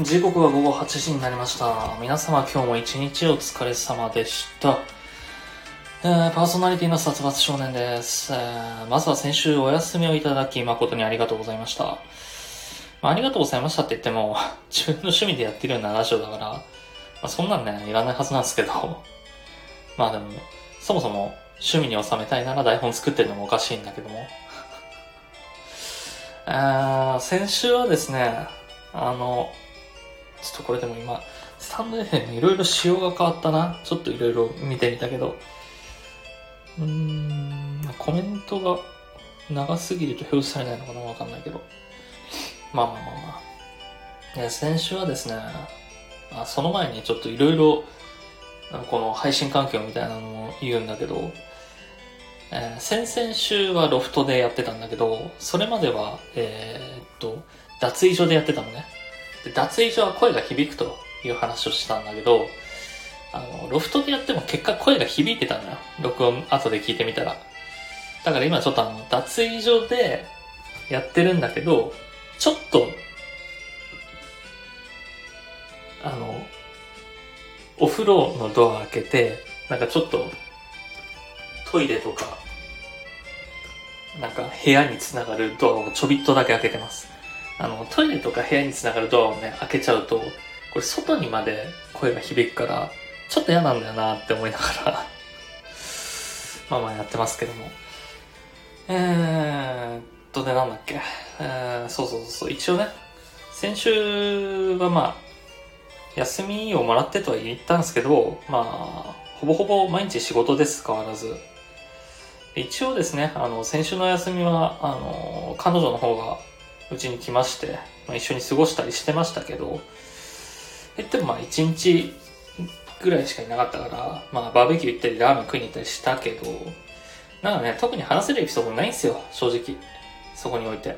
時刻は午後8時になりました。皆様今日も一日お疲れ様でした。えーパーソナリティの殺伐少年です、えーまずは先週お休みをいただき誠にありがとうございました。まあ、ありがとうございましたって言っても、自分の趣味でやってるようなラジオだから、まあ、そんなんね、いらないはずなんですけど、まあでも、そもそも趣味に収めたいなら台本作ってるのもおかしいんだけども。あー先週はですね、あの、ちょっとこれでも今、スタンド FM いろいろ仕様が変わったな。ちょっといろいろ見てみたけど。うーん、コメントが長すぎると表示されないのかなわかんないけど。まあまあまあまあ。ね、先週はですね、あその前にちょっといろいろ、この配信環境みたいなのを言うんだけど、えー先々週はロフトでやってたんだけど、それまでは、えーっと、脱衣所でやってたのね。で脱衣所は声が響くという話をしたんだけど、あの、ロフトでやっても結果声が響いてたのよ。録音後で聞いてみたら。だから今ちょっとあの、脱衣所でやってるんだけど、ちょっと、あの、お風呂のドア開けて、なんかちょっと、トイレとか、なんか部屋につながるドアをちょびっとだけ開けてます。あの、トイレとか部屋につながるドアをね、開けちゃうと、これ外にまで声が響くから、ちょっと嫌なんだよなって思いながら、まあまあやってますけども。えーっと、でなんだっけ。えー、そうそうそうそう、一応ね、先週はまあ、休みをもらってとは言ったんですけど、まあ、ほぼほぼ毎日仕事です、変わらず。一応ですね、あの、先週の休みは、あの、彼女の方がうちに来まして、まあ、一緒に過ごしたりしてましたけど、言ってもまあ一日ぐらいしかいなかったから、まあバーベキュー行ったりラーメン食いに行ったりしたけど、なんかね、特に話せるエピソードないんですよ、正直。そこにおいて。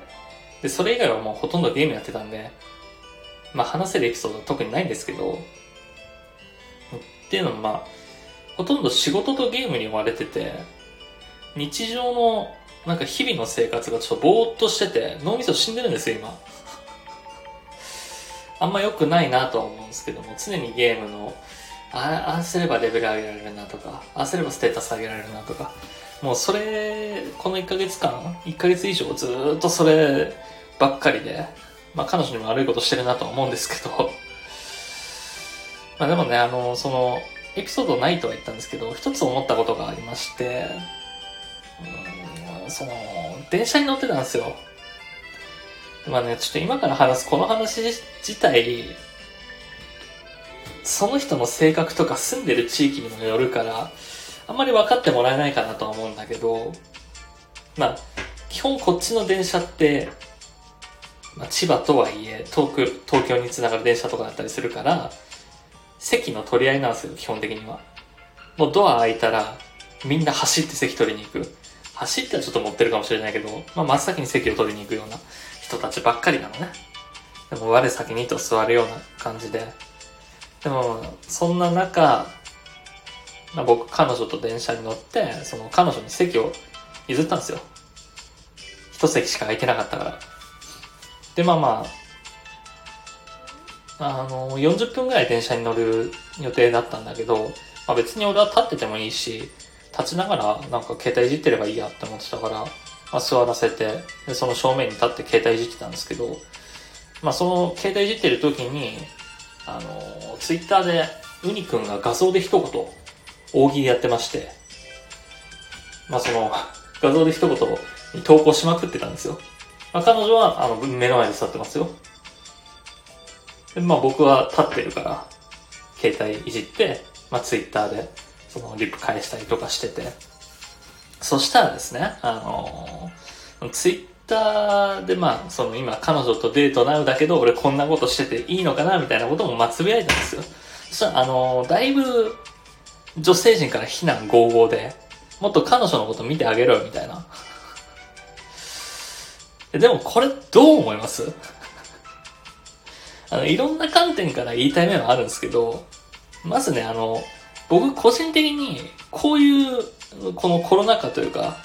で、それ以外はもうほとんどゲームやってたんで、まあ話せるエピソードは特にないんですけど、っていうのもまあ、ほとんど仕事とゲームに追われてて、日常のなんか日々の生活がちょっとぼーっとしてて、脳みそ死んでるんですよ、今。あんま良くないなとは思うんですけども、常にゲームの、あああすればレベル上げられるなとか、ああすればステータス上げられるなとか、もうそれ、この1ヶ月間、1ヶ月以上ずっとそればっかりで、まあ彼女にも悪いことしてるなとは思うんですけど、まあでもね、あの、その、エピソードないとは言ったんですけど、一つ思ったことがありまして、その、電車に乗ってたんですよ。まあね、ちょっと今から話すこの話自体、その人の性格とか住んでる地域にもよるから、あんまり分かってもらえないかなとは思うんだけど、まあ、基本こっちの電車って、まあ、千葉とはいえ、遠く、東京につながる電車とかだったりするから、席の取り合いなんですよ、基本的には。もうドア開いたら、みんな走って席取りに行く。走ってはちょっと持ってるかもしれないけど、まあ、真っ先に席を取りに行くような人たちばっかりなのね。でも、我先にと座るような感じで。でも、そんな中、まあ、僕、彼女と電車に乗って、その彼女に席を譲ったんですよ。一席しか空いてなかったから。で、まあまあ、あの、40分ぐらい電車に乗る予定だったんだけど、まあ、別に俺は立っててもいいし、立ちながらなんか携帯いじってればいいやって思ってたから、まあ、座らせて、で、その正面に立って携帯いじってたんですけど、まあ、その携帯いじってる時に、あの、ツイッターでウニくんが画像で一言、大喜利やってまして、まあ、その、画像で一言に投稿しまくってたんですよ。まあ、彼女は、あの、目の前で座ってますよ。で、まあ、僕は立ってるから、携帯いじって、まあ、ツイッターで、その、リプ返したりとかしてて。そしたらですね、あのツイッターで、まあ、その、今、彼女とデートなうだけど、俺こんなことしてていいのかな、みたいなことも、まあ、つぶやいたんですよ。そしたら、あのだいぶ、女性陣から非難合々で、もっと彼女のこと見てあげろよ、みたいな。でも、これ、どう思います？あの、いろんな観点から言いたい面はあるんですけど、まずね、あの、僕個人的に、こういう、このコロナ禍というか、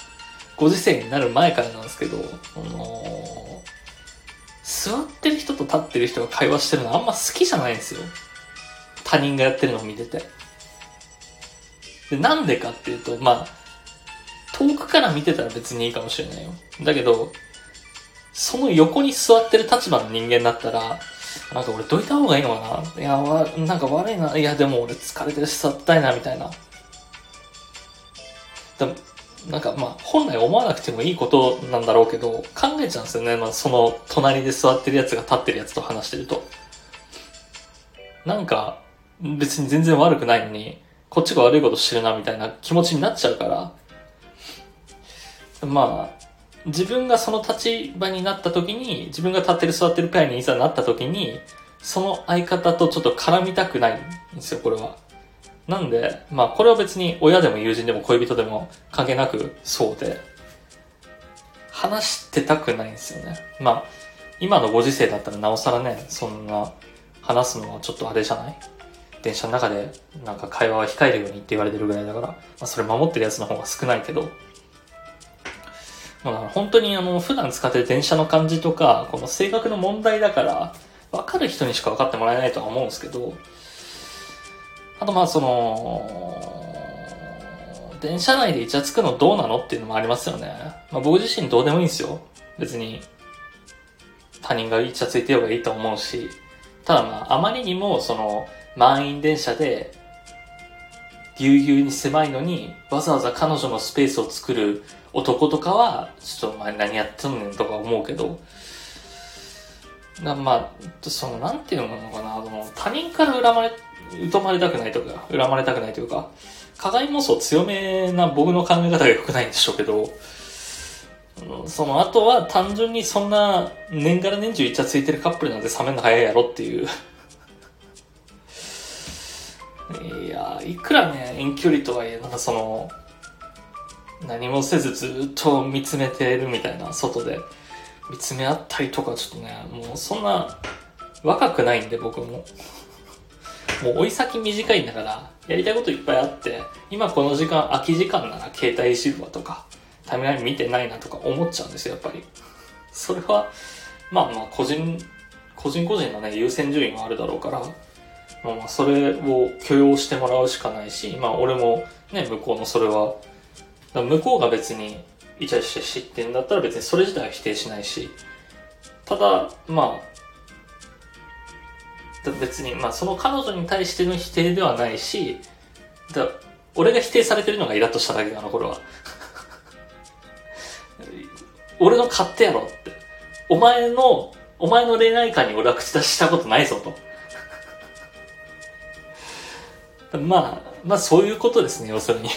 ご時世になる前からなんですけど、あの、座ってる人と立ってる人が会話してるのあんま好きじゃないんですよ。他人がやってるのを見てて。で、なんでかっていうと、まあ、遠くから見てたら別にいいかもしれないよ。だけど、その横に座ってる立場の人間だったら、なんか俺どいた方がいいのかな？いや、わ、なんか悪いな。いや、でも俺疲れてるし座ったいな、みたいな。でも、なんかまあ、本来思わなくてもいいことなんだろうけど、考えちゃうんですよね。まあ、その隣で座ってるやつが立ってるやつと話してると。なんか、別に全然悪くないのに、こっちが悪いことしてるな、みたいな気持ちになっちゃうから、まあ、自分がその立場になった時に、自分が立ってる座ってるペアにいざなった時に、その相方とちょっと絡みたくないんですよ、これは。なんで、まあこれは別に親でも友人でも恋人でも関係なくそうで、話してたくないんですよね。まあ、今のご時世だったらなおさらね、そんな話すのはちょっとあれじゃない？電車の中でなんか会話は控えるようにって言われてるぐらいだから、まあそれ守ってるやつの方が少ないけど、まあ本当にあの普段使ってる電車の感じとか、この性格の問題だから、わかる人にしか分かってもらえないとは思うんですけど、あとまあその、電車内でイチャつくのどうなのっていうのもありますよね。まあ僕自身どうでもいいんですよ。別に他人がイチャついてようがいいと思うし。ただまああまりにもその満員電車でぎゅうぎゅうに狭いのにわざわざ彼女のスペースを作る男とかはちょっとお前何やってんねんとか思うけど、まあ、その、なんていうのかな、その他人から恨まれ疎まれたくないとか、恨まれたくないというか、加害妄想強めな僕の考え方が良くないんでしょうけど、その後は単純にそんな年がら年中イチャついてるカップルなんて冷めるの早いやろっていう。いや、いくらね、遠距離とはいえ、なんかその、何もせずずっと見つめてるみたいな、外で見つめ合ったりとか、ちょっとね、もうそんな若くないんで僕も。もう追い先短いんだから、やりたいこといっぱいあって、今この時間、空き時間なら携帯いじるわとか、タイムライン見てないなとか思っちゃうんですよ、やっぱり。それは、まあまあ、個人、個人個人のね、優先順位もあるだろうから、まあまあ、それを許容してもらうしかないし、まあ俺もね、向こうのそれは、向こうが別にイチャイチャ知ってんだったら別にそれ自体は否定しないし、ただ、まあ、別に、まあその彼女に対しての否定ではないし、だ俺が否定されてるのがイラッとしただけだ、あの頃は。俺の勝手やろって。お前の、お前の恋愛観に俺は口出ししたことないぞと。まあ、まあそういうことですね、要するに。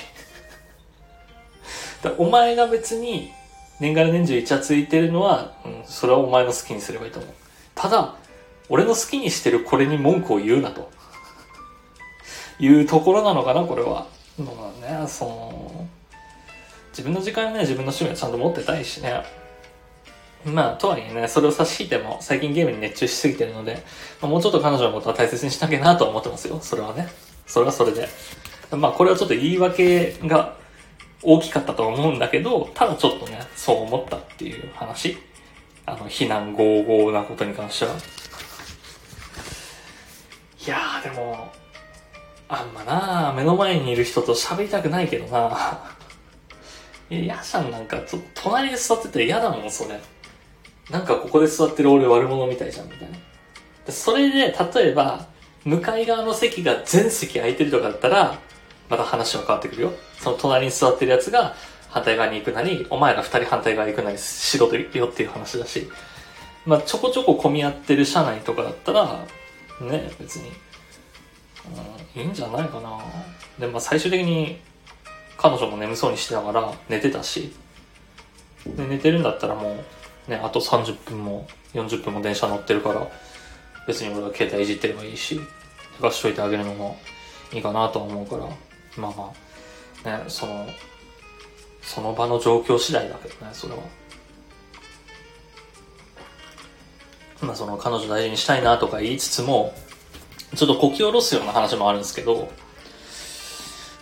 お前が別に年がら年中イチャついてるのは、うん、それはお前の好きにすればいいと思う。ただ、俺の好きにしてるこれに文句を言うなと。いうところなのかな、これは。まあね、その、自分の時間はね、自分の趣味はちゃんと持ってたいしね。まあ、とはいえね、それを差し引いても、最近ゲームに熱中しすぎてるので、まあ、もうちょっと彼女のことは大切にしなきゃなと思ってますよ。それはね。それはそれで。まあ、これはちょっと言い訳が大きかったと思うんだけど、ただちょっとね、そう思ったっていう話。あの、非難合々なことに関しては。いやーでも、あんまな目の前にいる人と喋りたくないけどないや、ヤシャンなんか、ちょっと隣で座ってて嫌だもん、それ。なんかここで座ってる俺悪者みたいじゃん、みたいな。それで、例えば、向かい側の席が全席空いてるとかだったら、また話は変わってくるよ。その隣に座ってるやつが反対側に行くなり、お前ら二人反対側に行くなりしろとよっていう話だし、まあちょこちょこ混み合ってる車内とかだったら、ね、別に、うん、いいんじゃないかな。で、まあ最終的に彼女も眠そうにしてながら寝てたし、で、寝てるんだったらもう、ね、あと30分も40分も電車乗ってるから、別に俺は携帯いじってればいいし、寝かしといてあげるのもいいかなと思うから、まあまあ、ね、その、その場の状況次第だけどね、それは。まあその彼女大事にしたいなとか言いつつも、ちょっとこき下ろすような話もあるんですけど、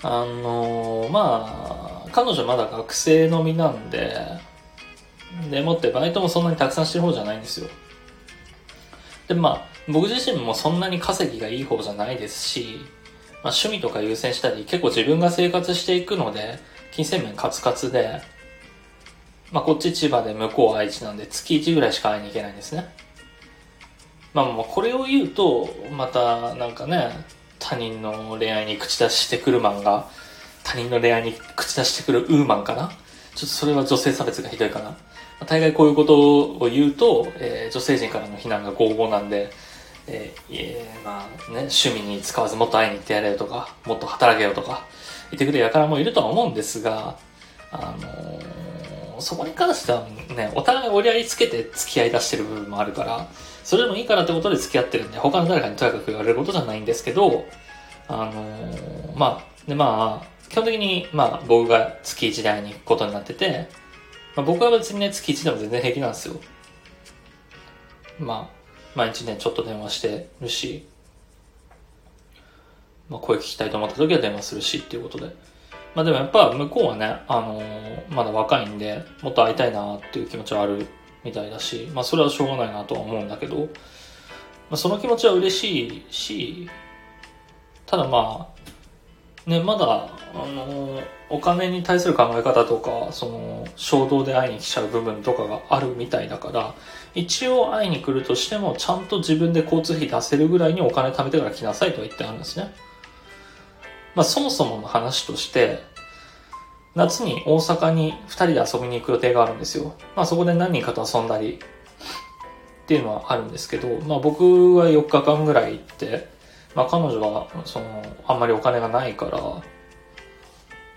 あの、まあ、彼女まだ学生の身なんで、でもってバイトもそんなにたくさんしてる方じゃないんですよ。で、まあ、僕自身もそんなに稼ぎがいい方じゃないですし、まあ、趣味とか優先したり、結構自分が生活していくので、金銭面カツカツで、まあ、こっち千葉で向こう愛知なんで月1ぐらいしか会いに行けないんですね。まあ、もうこれを言うと、またなんかね、他人の恋愛に口出ししてくるマンが、他人の恋愛に口出してくるウーマンかな？ちょっとそれは女性差別がひどいかな。大概こういうことを言うと、えー、女性陣からの非難が合々なんで、えー、え、まあね、趣味に使わずもっと会いに行ってやれよとか、もっと働けよとか、言ってくれる輩もいるとは思うんですが、あのー、そこに関してはね、お互い折り合いつけて付き合い出してる部分もあるから、それでもいいからってことで付き合ってるんで、他の誰かにとやかく言われることじゃないんですけど、あのー、まあ、でまあ、基本的に、まあ、僕が月1台に行くことになってて、まあ、僕は別にね、月1でも全然平気なんですよ。まあ、毎日ね、ちょっと電話してるし、まあ、声聞きたいと思った時は電話するしっていうことで。まあでもやっぱ向こうはね、あのー、まだ若いんで、もっと会いたいなっていう気持ちはあるみたいだし、まあそれはしょうがないなとは思うんだけど、まあその気持ちは嬉しいし、ただまあ、ね、まだ、あのー、お金に対する考え方とか、その、衝動で会いに来ちゃう部分とかがあるみたいだから、一応会いに来るとしても、ちゃんと自分で交通費出せるぐらいにお金貯めてから来なさいとは言ってあるんですね。まあそもそもの話として、夏に大阪に2人で遊びに行く予定があるんですよ。まあそこで何人かと遊んだりっていうのはあるんですけど、まあ僕は4日間ぐらい行って、まあ彼女はその、あんまりお金がないから、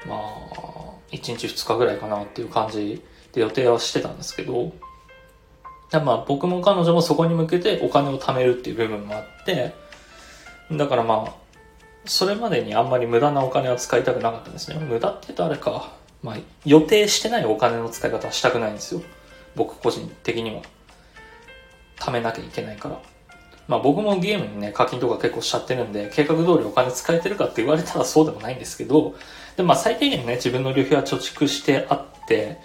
まあ、1日2日ぐらいかなっていう感じで予定はしてたんですけど、まあ僕も彼女もそこに向けてお金を貯めるっていう部分もあって、だからまあ、それまでにあんまり無駄なお金は使いたくなかったんですね。無駄って言うとあれか。まあ、予定してないお金の使い方はしたくないんですよ。僕個人的には。貯めなきゃいけないから。まあ僕もゲームにね、課金とか結構しちゃってるんで、計画通りお金使えてるかって言われたらそうでもないんですけど、でまあ最低限ね、自分の旅費は貯蓄してあって、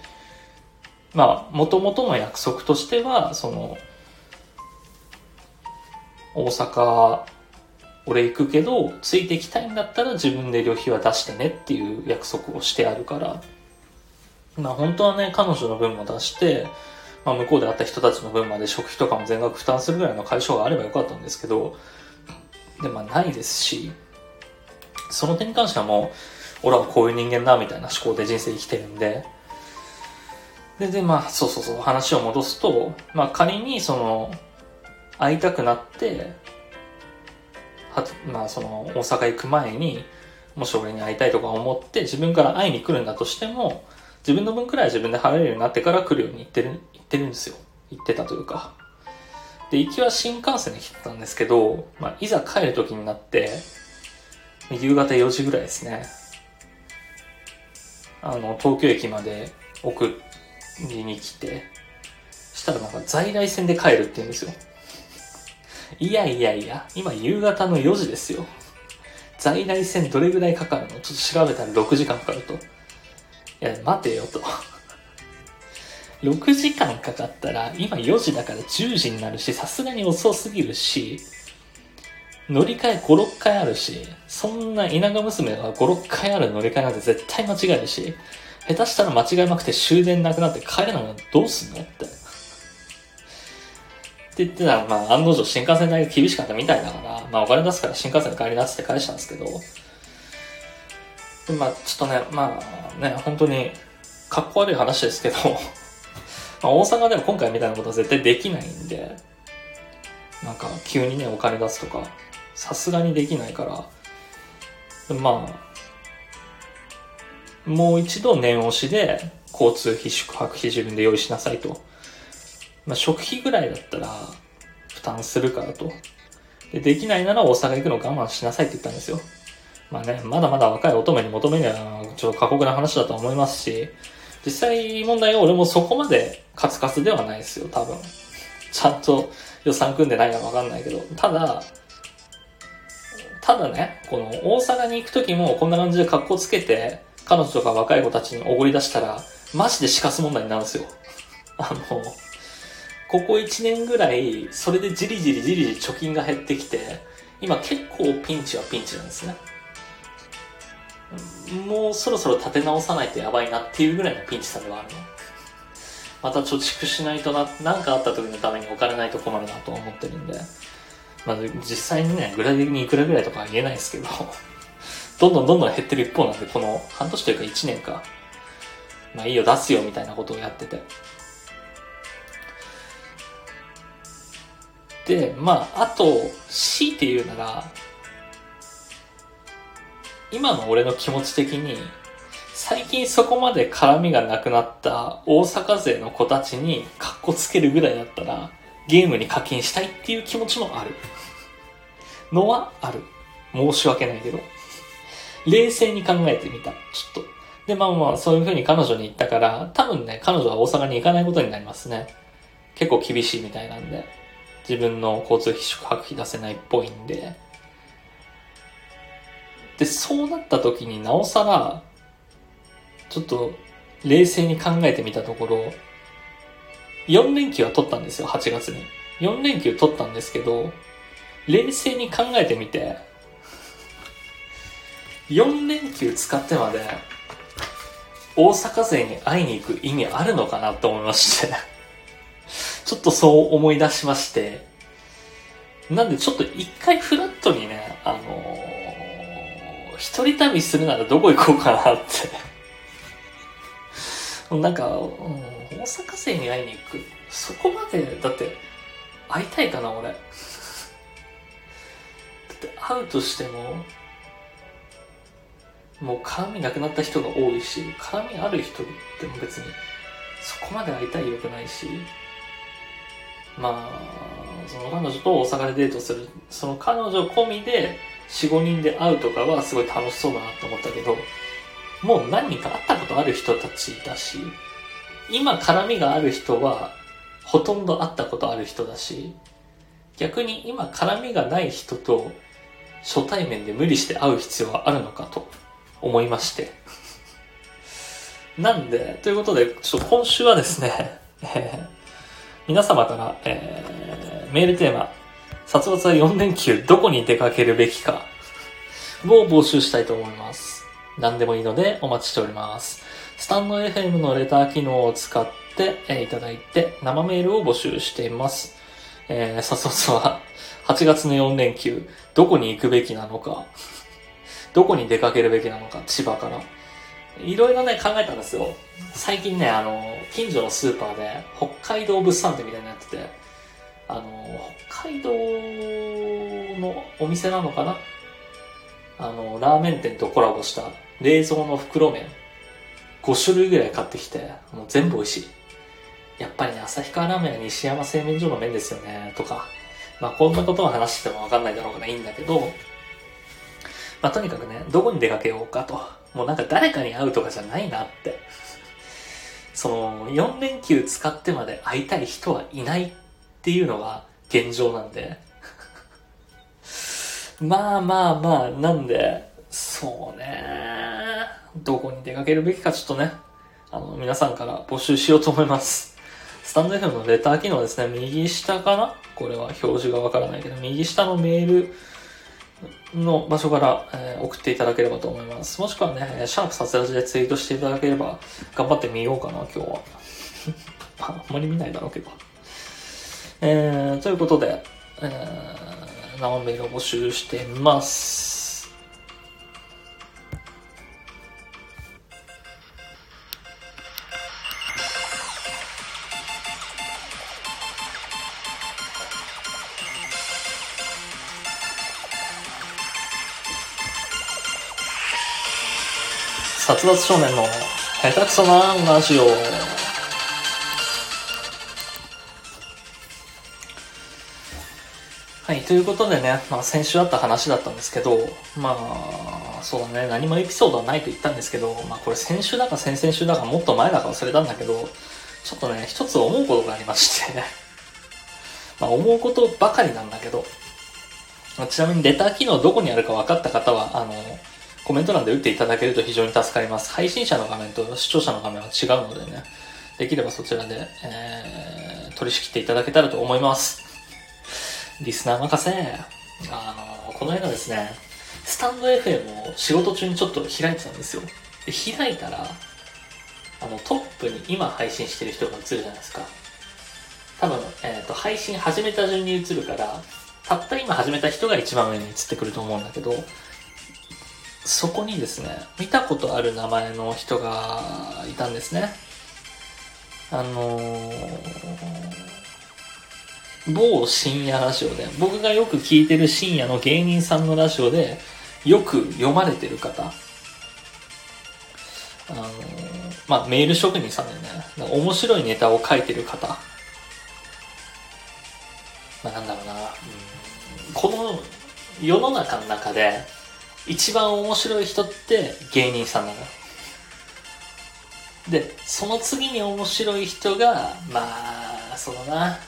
まあ、元々の約束としては、その、大阪俺行くけど、ついてきたいんだったら自分で旅費は出してねっていう約束をしてあるから、まあ本当はね、彼女の分も出して、まあ向こうで会った人たちの分まで食費とかも全額負担するぐらいの解消があればよかったんですけど、で、まあないですし、その点に関してはもう、俺はこういう人間だみたいな思考で人生生きてるんで、で、で、まあ、そうそうそう、話を戻すと、まあ仮にその、会いたくなって、はまあその大阪行く前に、もし俺に会いたいとか思って自分から会いに来るんだとしても、自分の分くらい自分で払えるようになってから来るように言ってる、言ってるんですよ。言ってたというか。で、行きは新幹線で来てたんですけど、まあ、いざ帰る時になって、夕方4時ぐらいですね。あの、東京駅まで送っりに来て、したらなんか在来線で帰るって言うんですよ。いやいやいや、今夕方の4時ですよ。在来線どれぐらいかかるの？ちょっと調べたら6時間かかると。いや、待てよと。6時間かかったら、今4時だから10時になるし、さすがに遅すぎるし、乗り換え5、6回あるし、そんな田舎娘が5、6回ある乗り換えなんて絶対間違えるし、下手したら間違えまくて終電なくなって帰れないのどうすんのって。って言ってたら、まあ、案の定新幹線代が厳しかったみたいだから、まあ、お金出すから新幹線で帰りなって返したんですけど、でまあ、ちょっとね、まあね、本当に、かっこ悪い話ですけど まあ、大阪でも今回みたいなことは絶対できないんで、なんか、急にね、お金出すとか、さすがにできないから、まあ、もう一度念押しで、交通費、宿泊費自分で用意しなさいと。まあ、食費ぐらいだったら負担するからと。で、できないなら大阪行くの我慢しなさいって言ったんですよ。まあね、まだまだ若い乙女に求めるのはちょっと過酷な話だと思いますし、実際問題は俺もそこまでカツカツではないですよ、多分。ちゃんと予算組んでないかわかんないけど。ただ、ただね、この大阪に行く時もこんな感じで格好つけて、彼女とか若い子たちにおごり出したら、マジで死活問題になるんですよ。あの、ここ1年ぐらい、それでじりじりじりじり貯金が減ってきて、今結構ピンチはピンチなんですね。もうそろそろ立て直さないとやばいなっていうぐらいのピンチさではあるの。また貯蓄しないとな、なんかあった時のためにお金ないと困るなと思ってるんで。まあ実際にね、具体的にいくらぐらいとかは言えないですけど、どんどんどんどん減ってる一方なんで、この半年というか1年か、まあいいよ出すよみたいなことをやってて。で、まあ、あと、強いて言うなら、今の俺の気持ち的に、最近そこまで絡みがなくなった大阪勢の子たちにカッコつけるぐらいだったら、ゲームに課金したいっていう気持ちもある。のはある。申し訳ないけど。冷静に考えてみた。ちょっと。で、まあまあ、そういう風に彼女に言ったから、多分ね、彼女は大阪に行かないことになりますね。結構厳しいみたいなんで。自分の交通費、宿泊費出せないっぽいんで。で、そうなった時になおさら、ちょっと冷静に考えてみたところ、4連休は取ったんですよ、8月に。4連休取ったんですけど、冷静に考えてみて、4連休使ってまで、大阪勢に会いに行く意味あるのかなと思いまして ちょっとそう思い出しまして、なんでちょっと一回フラットにね、あのー、一人旅するならどこ行こうかなって なんか、うん、大阪生に会いに行く。そこまで、だって、会いたいかな、俺。だって会うとしても、もう絡みなくなった人が多いし、絡みある人でも別に、そこまで会いたいよくないし、まあ、その彼女と大阪でデートする、その彼女込みで4、5人で会うとかはすごい楽しそうだなと思ったけど、もう何人か会ったことある人たちだし、今絡みがある人はほとんど会ったことある人だし、逆に今絡みがない人と初対面で無理して会う必要はあるのかと。思いまして。なんで、ということで、ちょっと今週はですね、えー皆様から、えー、メールテーマ、殺伐は4連休どこに出かけるべきかを募集したいと思います。何でもいいのでお待ちしております。スタンド FM のレター機能を使って、えー、いただいて生メールを募集しています。えー、殺伐は8月の4連休どこに行くべきなのかどこに出かけるべきなのか千葉からいろいろね、考えたんですよ。最近ね、あの、近所のスーパーで、北海道物産展みたいになってて、あの、北海道のお店なのかな？あの、ラーメン店とコラボした冷蔵の袋麺、5種類ぐらい買ってきて、もう全部美味しい。やっぱりね、旭川ラーメンは西山製麺所の麺ですよね、とか。まあ、こんなことを話してもわかんないだろうからいいんだけど、まあ、とにかくね、どこに出かけようかと。もうなんか誰かに会うとかじゃないなって。その、4連休使ってまで会いたい人はいないっていうのが現状なんで。まあまあまあ、なんで、そうね。どこに出かけるべきかちょっとね、あの、皆さんから募集しようと思います。スタンド FM のレター機能ですね、右下かな？これは表示がわからないけど、右下のメール、の場所から、え、送っていただければと思います。もしくはね、シャープさせらじでツイートしていただければ、頑張ってみようかな、今日は。あんまり見ないだろうけど。えー、ということで、えー、生メールを募集してます。伐少年の下手くそなラジオ。はい、ということでね、まあ先週あった話だったんですけど、まあ、そうだね、何もエピソードはないと言ったんですけど、まあこれ先週だか先々週だかもっと前だか忘れたんだけど、ちょっとね、一つ思うことがありまして まあ思うことばかりなんだけど、ちなみにレター機能どこにあるか分かった方は、あの、コメント欄で打っていただけると非常に助かります。配信者の画面と視聴者の画面は違うのでね、できればそちらで、えー、取り仕切っていただけたらと思います。リスナー任せ。あの、この間ですね、スタンド FM を仕事中にちょっと開いてたんですよ。で、開いたら、あの、トップに今配信してる人が映るじゃないですか。多分、えっ、と、配信始めた順に映るから、たった今始めた人が一番上に映ってくると思うんだけど、そこにですね、見たことある名前の人がいたんですね。あのー、某深夜ラジオで、僕がよく聞いてる深夜の芸人さんのラジオで、よく読まれてる方。あのー、まあ、メール職人さんだよね。面白いネタを書いてる方。まあ、なんだろうな。この世の中の中で、一番面白い人って芸人さんなの。で、その次に面白い人が、まあ、そのな、ま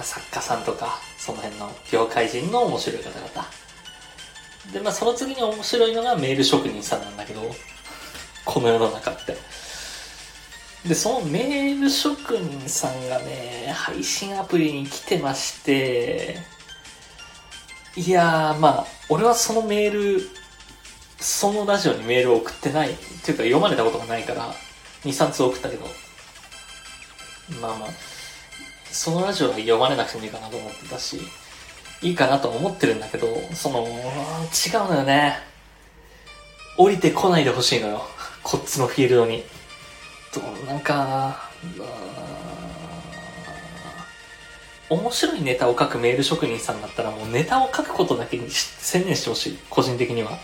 あ、作家さんとか、その辺の業界人の面白い方々。で、まあその次に面白いのがメール職人さんなんだけど、この世の中って。で、そのメール職人さんがね、配信アプリに来てまして、いやー、まあ、俺はそのメール、そのラジオにメールを送ってない、っていうか読まれたことがないから、2、3通送ったけど、まあまあ、そのラジオは読まれなくてもいいかなと思ってたし、いいかなと思ってるんだけど、その、違うのよね。降りてこないでほしいのよ。こっちのフィールドに。と、なんか、うわー面白いネタを書くメール職人さんだったらもうネタを書くことだけに専念してほしい。個人的には。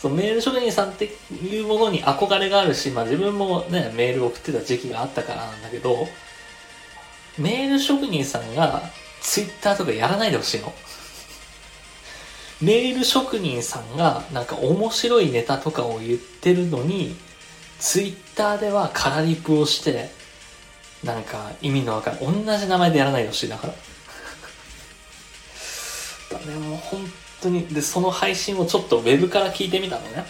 そのメール職人さんっていうものに憧れがあるし、まあ自分もね、メールを送ってた時期があったからなんだけど、メール職人さんがツイッターとかやらないでほしいの。メール職人さんがなんか面白いネタとかを言ってるのに、ツイッターではカラリプをして、なんか意味のわかんない。同じ名前でやらないでほしい。だから。だね、もう本当に。で、その配信をちょっとウェブから聞いてみたのね。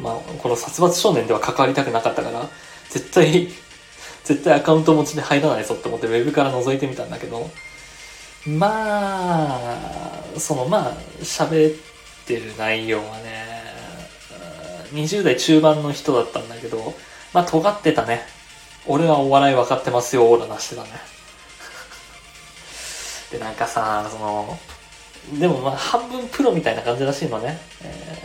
まあ、この殺伐少年では関わりたくなかったから、絶対、絶対アカウント持ちで入らないぞって思ってウェブから覗いてみたんだけど、まあ、そのまあ、喋ってる内容はね、20代中盤の人だったんだけど、まあ尖ってたね。俺はお笑い分かってますよ、オーラ出してたね。で、なんかさ、その、でもまあ半分プロみたいな感じらしいのね。え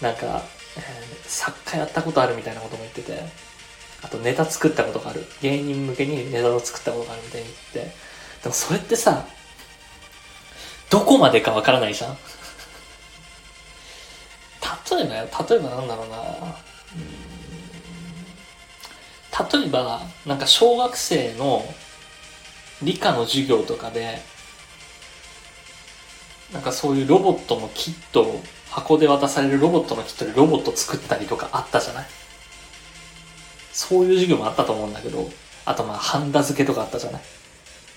ー、なんか、えー作家やったことあるみたいなことも言ってて、あとネタ作ったことがある。芸人向けにネタを作ったことがあるみたいに言って。でもそれってさ、どこまでかわからないじゃん例えばよ、例えばなんだろうな。うん例えば、なんか小学生の理科の授業とかで、なんかそういうロボットのキットを、箱で渡されるロボットのキットでロボット作ったりとかあったじゃない？そういう授業もあったと思うんだけど、あとまあ、ハンダ付けとかあったじゃない？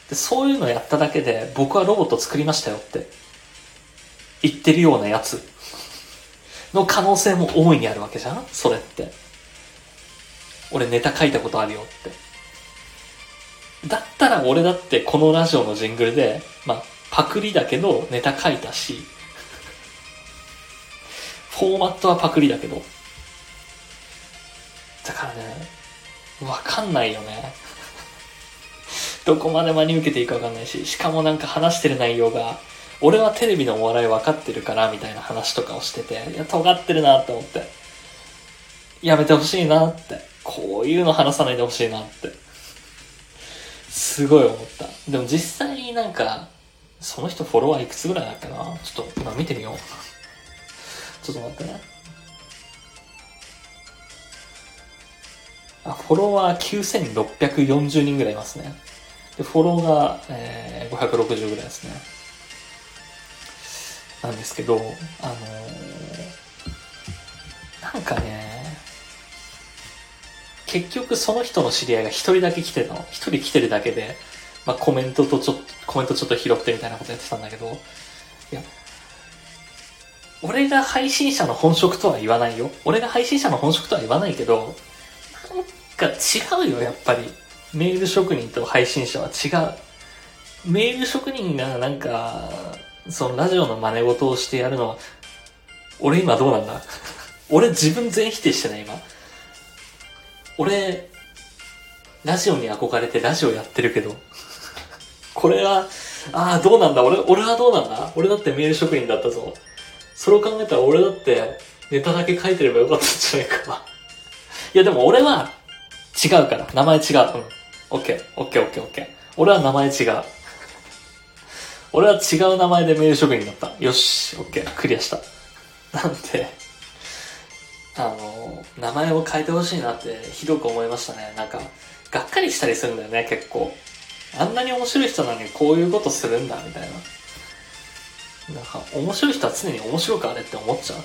で、そういうのやっただけで、僕はロボット作りましたよって、言ってるようなやつの可能性も大いにあるわけじゃん？それって。俺ネタ書いたことあるよって。だったら俺だってこのラジオのジングルで、まあ、パクリだけどネタ書いたし、フォーマットはパクリだけど。だからね、わかんないよね。どこまで真に受けていいかわかんないし、しかもなんか話してる内容が、俺はテレビのお笑い分かってるから、みたいな話とかをしてて、いや、尖ってるなって思って。やめてほしいなって。こういうの話さないでほしいなって。すごい思った。でも実際になんか、その人フォロワーいくつぐらいだっけな？ちょっと今見てみよう。ちょっと待ってね。あ、フォロワー9640人ぐらいいますね。で、フォローが、えー、560ぐらいですね。なんですけど、あのーなんかね、結局その人の知り合いが一人だけ来てたの。一人来てるだけで、まあコメントとちょっと、コメントちょっと拾ってみたいなことやってたんだけど、いや、俺が配信者の本職とは言わないよ。俺が配信者の本職とは言わないけど、なんか違うよ、やっぱり。メール職人と配信者は違う。メール職人がなんか、そのラジオの真似事をしてやるのは、俺今どうなんだ？俺自分全否定してない今。俺、ラジオに憧れてラジオやってるけど、これは、ああ、どうなんだ？俺、俺はどうなんだ？俺だってメール職人だったぞ。それを考えたら俺だってネタだけ書いてればよかったんじゃないか。いやでも俺は違うから。名前違う。うん。オッケー、オッケー、オッケー、オッケー。俺は名前違う。俺は違う名前でメール職人だった。よし、オッケー、クリアした。なんで、あの、名前を変えてほしいなってひどく思いましたね。なんか、がっかりしたりするんだよね、結構。あんなに面白い人なのにこういうことするんだ、みたいな。なんか、面白い人は常に面白くあれって思っちゃう。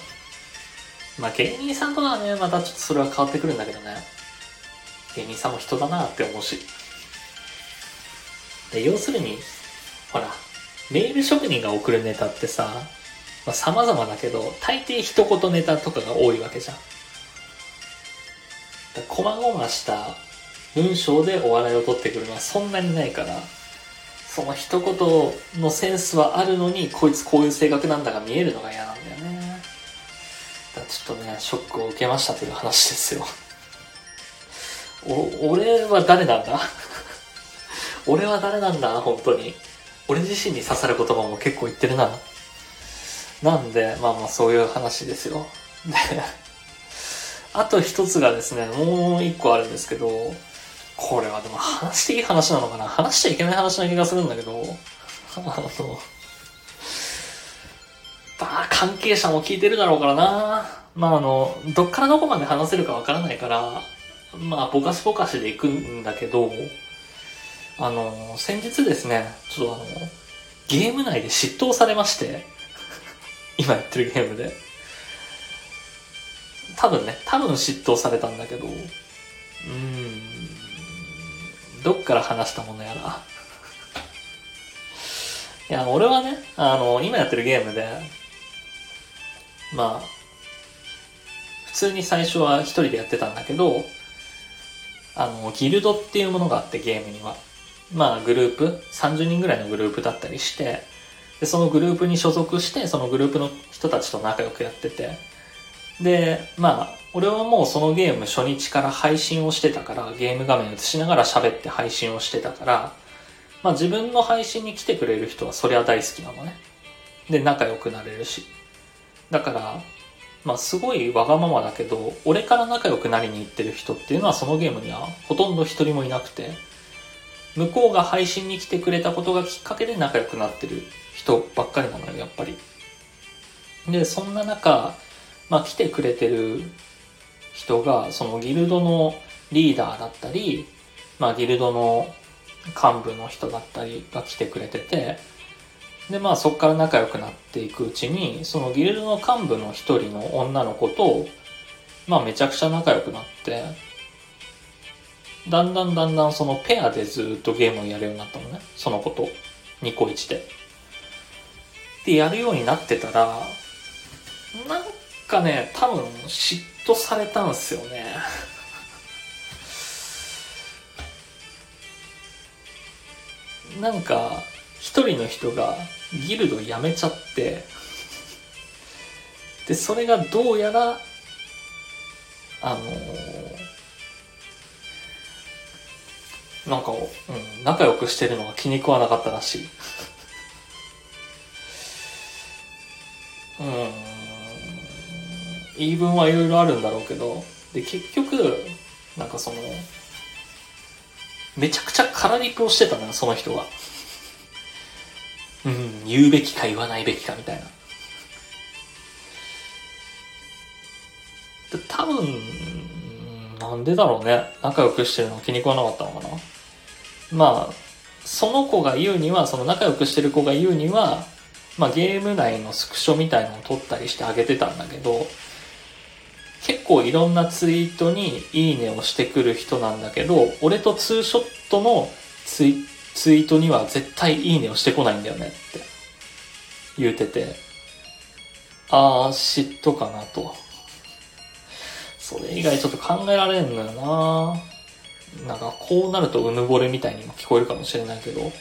まあ芸人さんとかはね、またちょっとそれは変わってくるんだけどね。芸人さんも人だなって思うし。で、要するに、ほら、メール職人が送るネタってさ、まあ、様々だけど、大抵一言ネタとかが多いわけじゃん。こまごました文章でお笑いを取ってくるのはそんなにないから、その一言のセンスはあるのに、こいつこういう性格なんだが見えるのが嫌なんだよね。だちょっとね、ショックを受けましたという話ですよ。お、俺は誰なんだ？俺は誰なんだ？本当に。俺自身に刺さる言葉も結構言ってるな。なんで、まあまあそういう話ですよ。で、あと一つがですね、もう一個あるんですけど、これはでも話していい話なのかな？話しちゃいけない話な気がするんだけど、あの、まあ関係者も聞いてるだろうからな。まああの、どっからどこまで話せるかわからないから、まあぼかしぼかしで行くんだけど、あの、先日ですね、ちょっとあの、ゲーム内で嫉妬されまして、今やってるゲームで。多分ね、多分嫉妬されたんだけど、うーん、どっから話したものやら。いや、俺はね、あの、今やってるゲームで、まあ、普通に最初は一人でやってたんだけど、あの、ギルドっていうものがあってゲームには。まあ、グループ、30人ぐらいのグループだったりして、で、そのグループに所属して、そのグループの人たちと仲良くやってて、で、まあ、俺はもうそのゲーム初日から配信をしてたから、ゲーム画面映しながら喋って配信をしてたから、まあ自分の配信に来てくれる人はそりゃ大好きなのね。で、仲良くなれるし。だから、まあすごいわがままだけど、俺から仲良くなりに行ってる人っていうのはそのゲームにはほとんど一人もいなくて、向こうが配信に来てくれたことがきっかけで仲良くなってる人ばっかりなのよ、やっぱり。で、そんな中、まあ来てくれてる人が、そのギルドのリーダーだったり、まあギルドの幹部の人だったりが来てくれてて、で、まあそこから仲良くなっていくうちに、そのギルドの幹部の一人の女の子と、まあめちゃくちゃ仲良くなって、だんだんだんだんそのペアでずっとゲームをやるようになったのね。その子と、ニコイチで。で、やるようになってたら、なんかね、多分嫉妬されたんすよね。なんか、一人の人がギルド辞めちゃって、で、それがどうやら、あのー、なんか、うん、仲良くしてるのが気に食わなかったらしい。言い分はいろいろあるんだろうけど、で、結局、なんかその、めちゃくちゃ空肉をしてたのよ、その人が。うん、言うべきか言わないべきかみたいな。で多分、なんでだろうね。仲良くしてるの気に食わなかったのかな。まあ、その子が言うには、その仲良くしてる子が言うには、まあゲーム内のスクショみたいのを撮ったりしてあげてたんだけど、結構いろんなツイートにいいねをしてくる人なんだけど、俺とツーショットのツイツイートには絶対いいねをしてこないんだよねって言うてて、あー、嫉妬かなと。それ以外ちょっと考えられんのよななんかこうなるとうぬぼれみたいにも聞こえるかもしれないけど、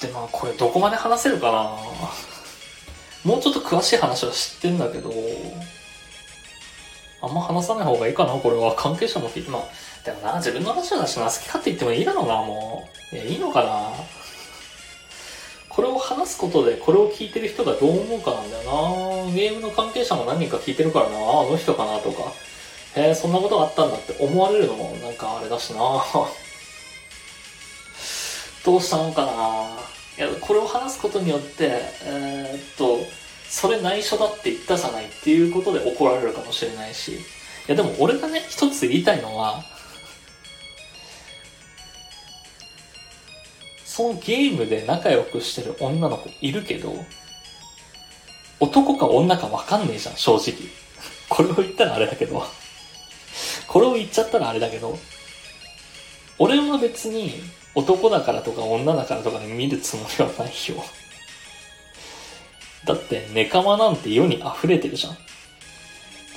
で、まあこれどこまで話せるかな。もうちょっと詳しい話は知ってんだけど、あんま話さない方がいいかなこれは。関係者も聞いて、まあ、でもな、自分の話だしな、好き勝手言ってもいいだろうな、もう。いや、いいのかな。これを話すことで、これを聞いてる人がどう思うかなんだよな。ゲームの関係者も何人か聞いてるからな。あの人かなとか。へえ、そんなことがあったんだって思われるのもなんかあれだしな。どうしたのかないや、これを話すことによって、えー、っと、それ内緒だって言ったじゃないっていうことで怒られるかもしれないし。いや、でも俺がね、一つ言いたいのは、そのゲームで仲良くしてる女の子いるけど、男か女かわかんねえじゃん、正直。これを言ったらあれだけど。これを言っちゃったらあれだけど。俺は別に男だからとか女だからとかで見るつもりはないよ。だって、ネカマなんて世に溢れてるじゃん。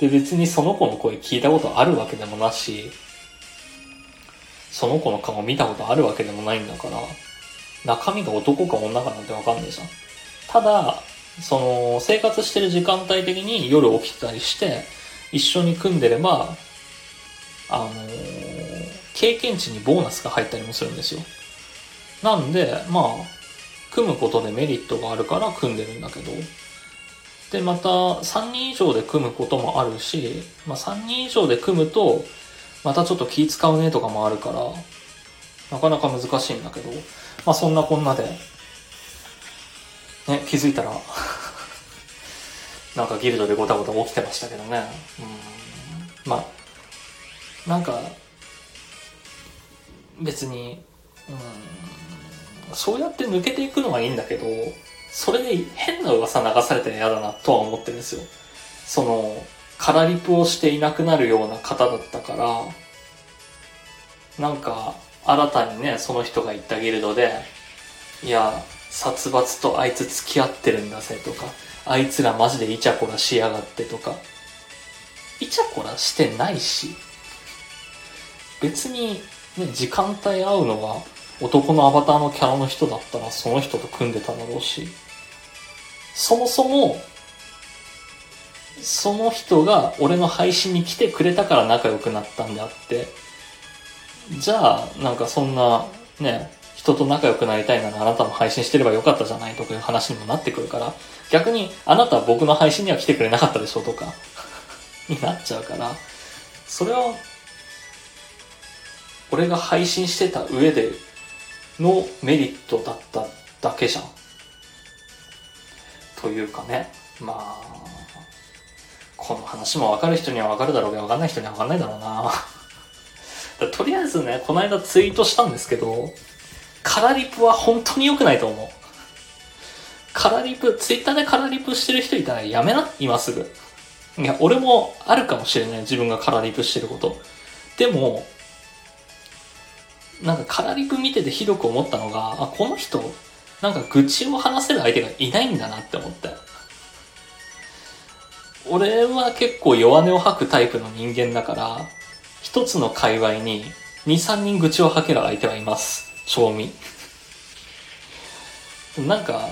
で、別にその子の声聞いたことあるわけでもなし、その子の顔見たことあるわけでもないんだから、中身が男か女かなんてわかんないじゃん。ただ、その、生活してる時間帯的に夜起きたりして、一緒に組んでれば、あのー、経験値にボーナスが入ったりもするんですよ。なんで、まあ、組むことでメリットがあるから組んでるんだけど、で、また、3人以上で組むこともあるし、まあ、3人以上で組むと、またちょっと気使うねとかもあるから、なかなか難しいんだけど、まあそんなこんなで、ね、気づいたら なんかギルドでごたごた起きてましたけどね。うん。まあ、なんか、別に、うん、そうやって抜けていくのはいいんだけど、それで変な噂流されたら嫌だなとは思ってるんですよ。その、カラリプをしていなくなるような方だったから、なんか、新たにね、その人が言ったギルドで、いや、殺伐とあいつ付き合ってるんだぜとか、あいつらマジでイチャコラしやがってとか、イチャコラしてないし、別にね、時間帯合うのが男のアバターのキャラの人だったらその人と組んでただろうし、そもそも、その人が俺の配信に来てくれたから仲良くなったんであって、じゃあ、なんかそんな、ね、人と仲良くなりたいならあなたも配信してればよかったじゃないとかいう話にもなってくるから、逆にあなたは僕の配信には来てくれなかったでしょとか になっちゃうから、それは、俺が配信してた上でのメリットだっただけじゃん。というかね、まあ、この話もわかる人にはわかるだろうけど、わかんない人にはわかんないだろうな。とりあえずね、この間ツイートしたんですけど、カラリプは本当に良くないと思う。カラリプ、ツイッターでカラリプしてる人いたらやめな、今すぐ。いや、俺もあるかもしれない、自分がカラリプしてること。でも、なんかカラリプ見ててひどく思ったのが、あ、この人、なんか愚痴を話せる相手がいないんだなって思って。俺は結構弱音を吐くタイプの人間だから、一つの界隈に2、3人愚痴を吐ける相手はいます。賞味。なんか、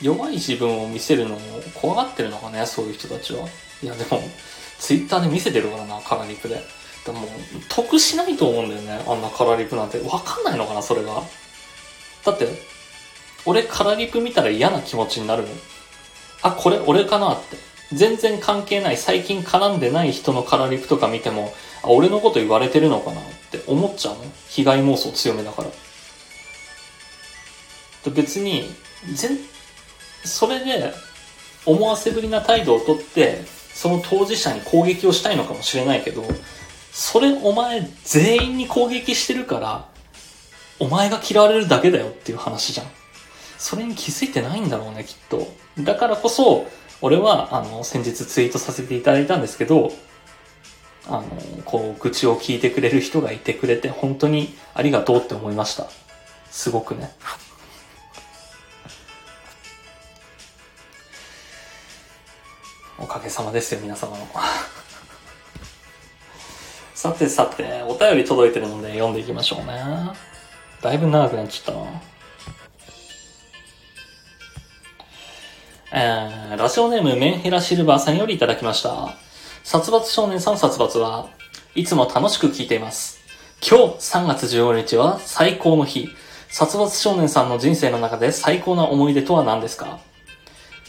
弱い自分を見せるのを怖がってるのかね、そういう人たちは。いや、でも、ツイッターで見せてるからな、カラリプで。でも、得しないと思うんだよね、あんなカラリプなんて。わかんないのかな、それが。だって、俺カラリプ見たら嫌な気持ちになるの？あ、これ俺かなって。全然関係ない、最近絡んでない人のカラリプとか見ても、あ、俺のこと言われてるのかなって思っちゃうの？被害妄想強めだから。別に、全、それで、思わせぶりな態度をとって、その当事者に攻撃をしたいのかもしれないけど、それお前全員に攻撃してるから、お前が嫌われるだけだよっていう話じゃん。それに気づいてないんだろうね、きっと。だからこそ、俺は、あの、先日ツイートさせていただいたんですけど、あの、こう、愚痴を聞いてくれる人がいてくれて、本当にありがとうって思いました。すごくね。おかげさまですよ、皆様の。さてさて、お便り届いてるので読んでいきましょうね。だいぶ長くなっちゃったな。えー、ラジオネームメンヘラシルバーさんよりいただきました。殺伐少年さん殺伐はいつも楽しく聞いています。今日3月15日は最高の日。殺伐少年さんの人生の中で最高な思い出とは何ですか？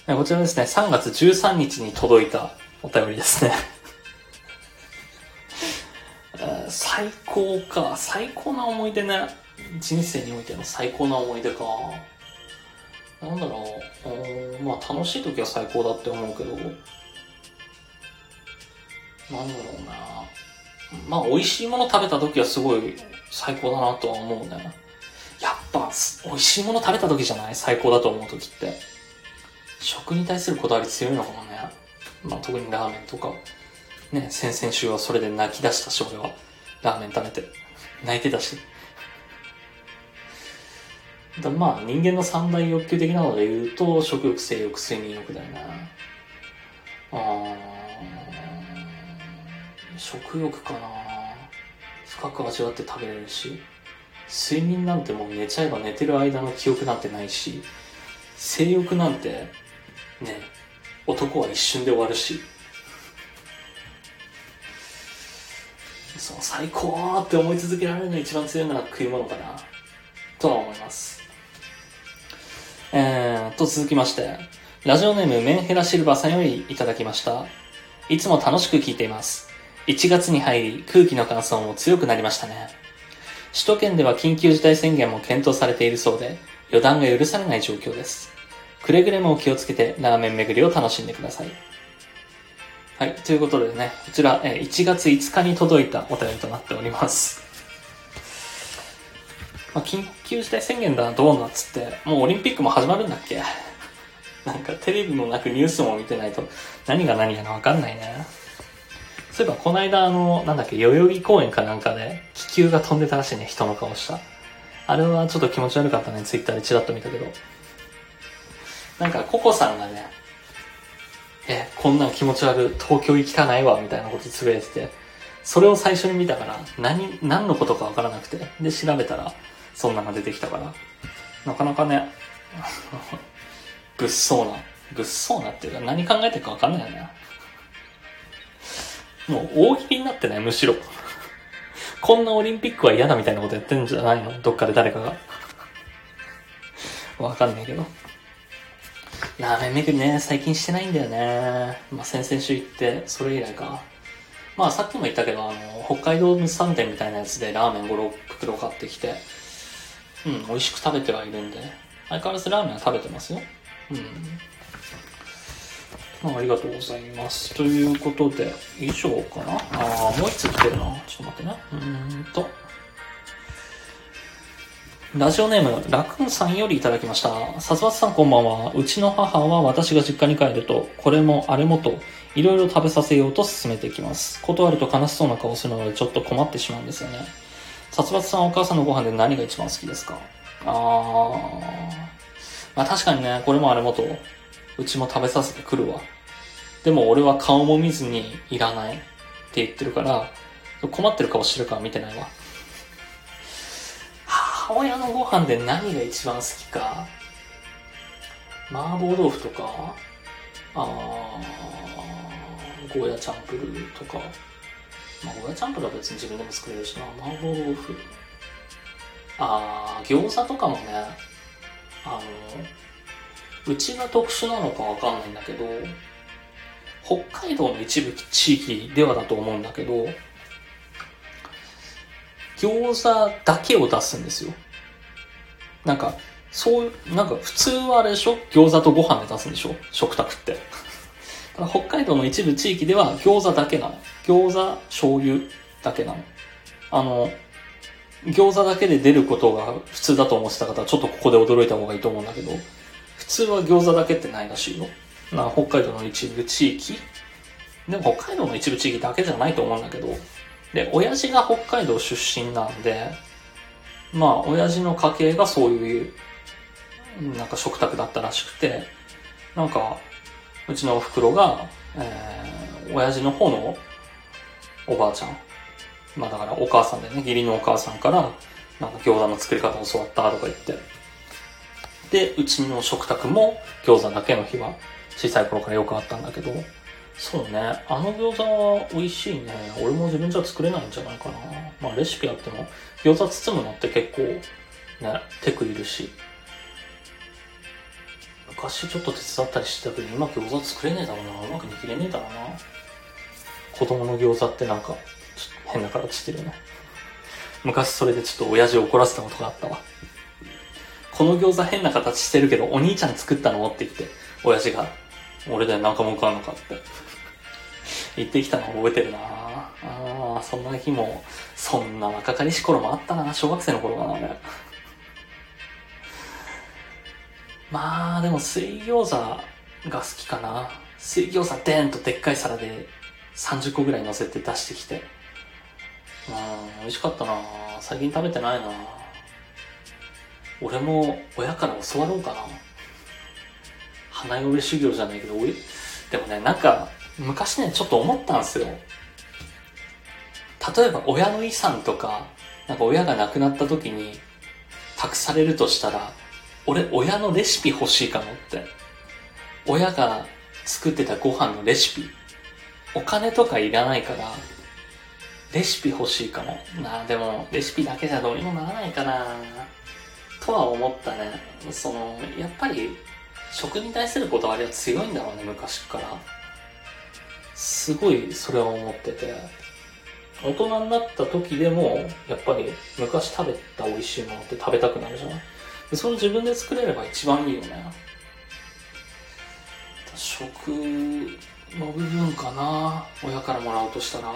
こちらですね、3月13日に届いたお便りですね。最高か。最高な思い出ね。人生においての最高な思い出か。なんだろう。うまあ楽しい時は最高だって思うけど。なんだろうな。まあ美味しいもの食べた時はすごい最高だなとは思うね。やっぱ美味しいもの食べた時じゃない？最高だと思う時って。食に対するこだわり強いのかもね。まあ特にラーメンとか。ね、先々週はそれで泣き出したし、俺は？ラーメン食べて。泣いてたし。だまあ人間の三大欲求的なので言うと、食欲、性欲、睡眠欲だよな。あ食欲かな深く味わって食べれるし、睡眠なんてもう寝ちゃえば寝てる間の記憶なんてないし、性欲なんて、ね、男は一瞬で終わるし、その最高って思い続けられるのが一番強いのは食い物かな、とは思います。えー、と続きまして、ラジオネームメンヘラシルバーさんよりいただきました。いつも楽しく聞いています。1月に入り空気の乾燥も強くなりましたね。首都圏では緊急事態宣言も検討されているそうで、予断が許されない状況です。くれぐれもお気をつけてラーメン巡りを楽しんでください。はい。ということでね、こちら、えー1月5日に届いたお便りとなっております。まあ、緊急事態宣言だ、どうなっつって、もうオリンピックも始まるんだっけ？なんかテレビもなくニュースも見てないと何が何やらわかんないね。そういえばこの間あの、なんだっけ、代々木公園かなんかで気球が飛んでたらしいね、人の顔した。あれはちょっと気持ち悪かったね、ツイッターでチラッと見たけど。なんかココさんがね、え、こんなん気持ち悪い、東京行きたないわ、みたいなことつぶやいてて、それを最初に見たから、何、何のことかわからなくて、で、調べたら、そんなのが出てきたから、なかなかね、物騒な、物騒なっていうか、何考えてるかわかんないよね。もう大喜利になってない、むしろ。こんなオリンピックは嫌だみたいなことやってんじゃないの？どっかで誰かが。わかんないけど。ラーメン巡りね、最近してないんだよね。まあ、先々週行って、それ以来か。まあ、さっきも言ったけど、あの、北海道物産展みたいなやつでラーメン5、6袋買ってきて、うん、美味しく食べてはいるんで、相変わらずラーメンは食べてますよ。うん。まあ、ありがとうございます。ということで、以上かな？ああ、もう一つ来てるな。ちょっと待ってね。うーんと。ラジオネーム、ラクーンさんよりいただきました。さつばつさんこんばんは。うちの母は私が実家に帰ると、これもあれもと、いろいろ食べさせようと進めていきます。断ると悲しそうな顔するのでちょっと困ってしまうんですよね。さつばつさんはお母さんのご飯で何が一番好きですか？あー。まあ確かにね、これもあれもと、うちも食べさせてくるわ。でも俺は顔も見ずにいらないって言ってるから、困ってる顔してるから見てないわ。母親のご飯で何が一番好きか。麻婆豆腐とかあーゴーヤチャンプルーとか。まあゴーヤチャンプルーは別に自分でも作れるしな。麻婆豆腐。あー餃子とかもねあのうちが特殊なのかわかんないんだけど北海道の一部地域ではだと思うんだけど餃子だけを出すんですよ。なんか、そう、なんか普通はあれでしょ？餃子とご飯で出すんでしょ？食卓って。北海道の一部地域では餃子だけなの。餃子、醤油だけなの。あの、餃子だけで出ることが普通だと思ってた方はちょっとここで驚いた方がいいと思うんだけど、普通は餃子だけってないらしいよ。な北海道の一部地域でも北海道の一部地域だけじゃないと思うんだけど、で、親父が北海道出身なんで、まあ、親父の家系がそういう、なんか食卓だったらしくて、なんか、うちのお袋が、えー、親父の方のおばあちゃん。まあだからお母さんでね、義理のお母さんから、なんか餃子の作り方を教わったとか言って。で、うちの食卓も餃子だけの日は小さい頃からよくあったんだけど、そうね、あの餃子は美味しいね。俺も自分じゃ作れないんじゃないかな。まあレシピあっても、餃子包むのって結構ね、テクいるし。昔ちょっと手伝ったりしてたけど、今餃子作れねえだろうな。うまく握れねえだろうな。子供の餃子ってなんか、ちょっと変な形してるよね。昔それでちょっと親父怒らせたことがあったわ。この餃子変な形してるけど、お兄ちゃん作ったの？って言って、親父が、俺でなんか文句あんのかって。言ってきたの覚えてるなああ、そんな日も、そんな若かりし頃もあったな小学生の頃かな、俺。まあ、でも水餃子が好きかな。水餃子でーんとでっかい皿で30個ぐらい乗せて出してきて。うん、美味しかったな最近食べてないな俺も親から教わろうかな。花嫁修行じゃないけど、でもね、なんか、昔ね、ちょっと思ったんですよ。例えば親の遺産とか、なんか親が亡くなった時に託されるとしたら、俺親のレシピ欲しいかもって。親が作ってたご飯のレシピ。お金とかいらないから、レシピ欲しいかも。なあ、でも、レシピだけじゃどうにもならないかなとは思ったね。その、やっぱり、食に対するこだわりは強いんだろうね、昔から。すごいそれは思ってて。大人になった時でも、やっぱり昔食べた美味しいものって食べたくなるじゃないでそれ自分で作れれば一番いいよね。食の部分かな親からもらおうとしたら。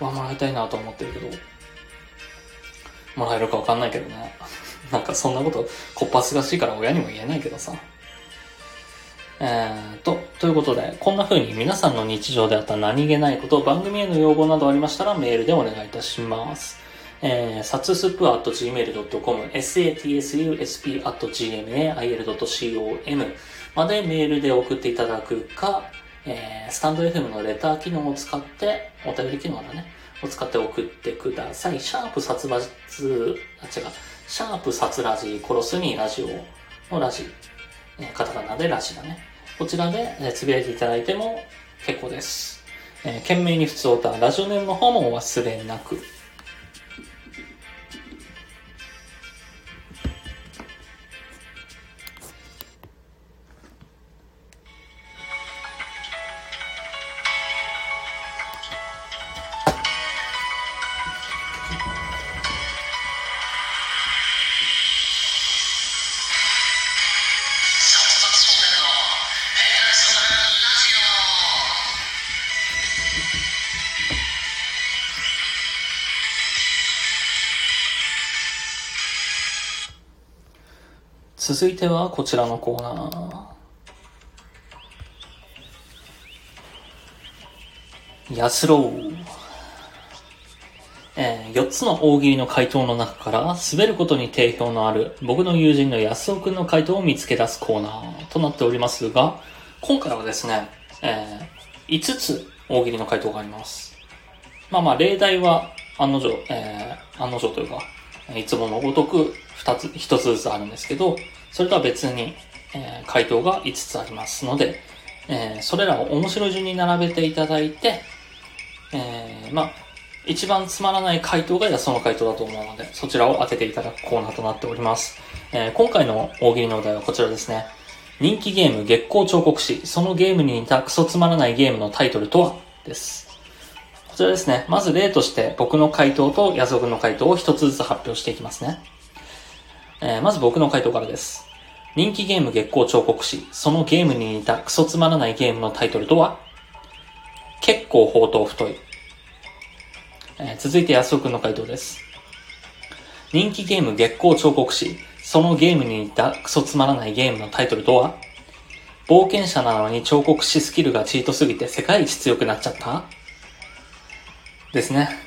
はもらいたいなと思ってるけど。もらえるかわかんないけどね。なんかそんなこと、こっぱすがしいから親にも言えないけどさ。えーと、ということで、こんな風に皆さんの日常であった何気ないこと、番組への要望などありましたらメールでお願いいたします。えー、サツスプ at gmail.com、satsusp.gmail.com までメールで送っていただくか、えー、スタンド FM のレター機能を使って、お便り機能だね、を使って送ってください。シャープ殺伐、あ、違う、シャープ殺ラジ、殺すにラジオのラジ、えー、カタカナでラジだね。こちらで、え、つぶやいていただいても結構です。えー、懸命に普通歌、ラジオネームの方もお忘れなく。続いてはこちらのコーナー。やすろう。えー、4つの大喜利の回答の中から滑ることに定評のある僕の友人の安尾くんの回答を見つけ出すコーナーとなっておりますが、今回はですね、えー、5つ大喜利の回答があります。まあまあ、例題は案の定、えー、案の定というか、いつものごとく2つ、1つずつあるんですけど、それとは別に、えー、回答が5つありますので、えー、それらを面白い順に並べていただいて、えー、まあ、一番つまらない回答がその回答だと思うので、そちらを当てていただくコーナーとなっております。えー、今回の大喜利のお題はこちらですね。人気ゲーム月光彫刻士、そのゲームに似たクソつまらないゲームのタイトルとは？です。こちらですね。まず例として僕の回答とヤゾグの回答を一つずつ発表していきますね。えー、まず僕の回答からです。人気ゲーム月光彫刻士、そのゲームに似たクソつまらないゲームのタイトルとは？結構宝刀太い。えー、続いて安尾くんの回答です。人気ゲーム月光彫刻士、そのゲームに似たクソつまらないゲームのタイトルとは？冒険者なのに彫刻士スキルがチートすぎて世界一強くなっちゃった？ですね。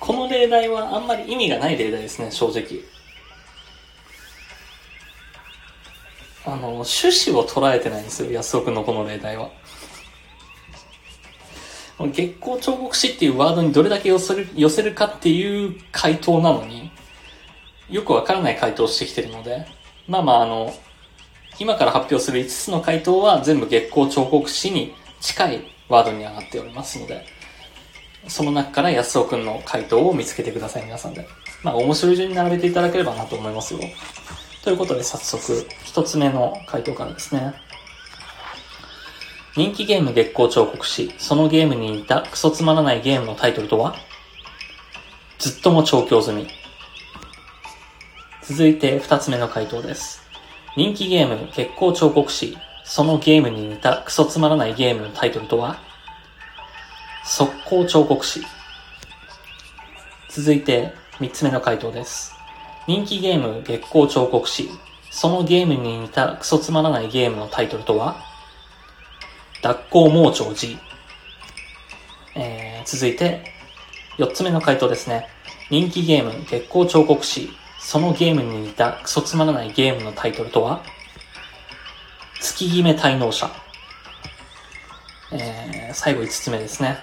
この例題はあんまり意味がない例題ですね、正直。あの、趣旨を捉えてないんですよ、安尾くんのこの例題は。月光彫刻師っていうワードにどれだけ寄せる寄せるかっていう回答なのに、よくわからない回答をしてきてるので、まあまああの、今から発表する5つの回答は全部月光彫刻師に近いワードに上がっておりますので、その中から安尾くんの回答を見つけてください、皆さんで。まあ面白い順に並べていただければなと思いますよ。ということで早速、一つ目の回答からですね。人気ゲーム月光彫刻し、そのゲームに似たクソつまらないゲームのタイトルとは？ずっとも調教済み。続いて二つ目の回答です。人気ゲーム月光彫刻し、そのゲームに似たクソつまらないゲームのタイトルとは？速攻彫刻士。続いて三つ目の回答です。人気ゲーム月光彫刻士、そのゲームに似たクソつまらないゲームのタイトルとは？脱行盲腸寺。えー、続いて、4つ目の回答ですね。人気ゲーム、月光彫刻士。そのゲームに似たクソつまらないゲームのタイトルとは？月決め滞納者。えー、最後5つ目ですね。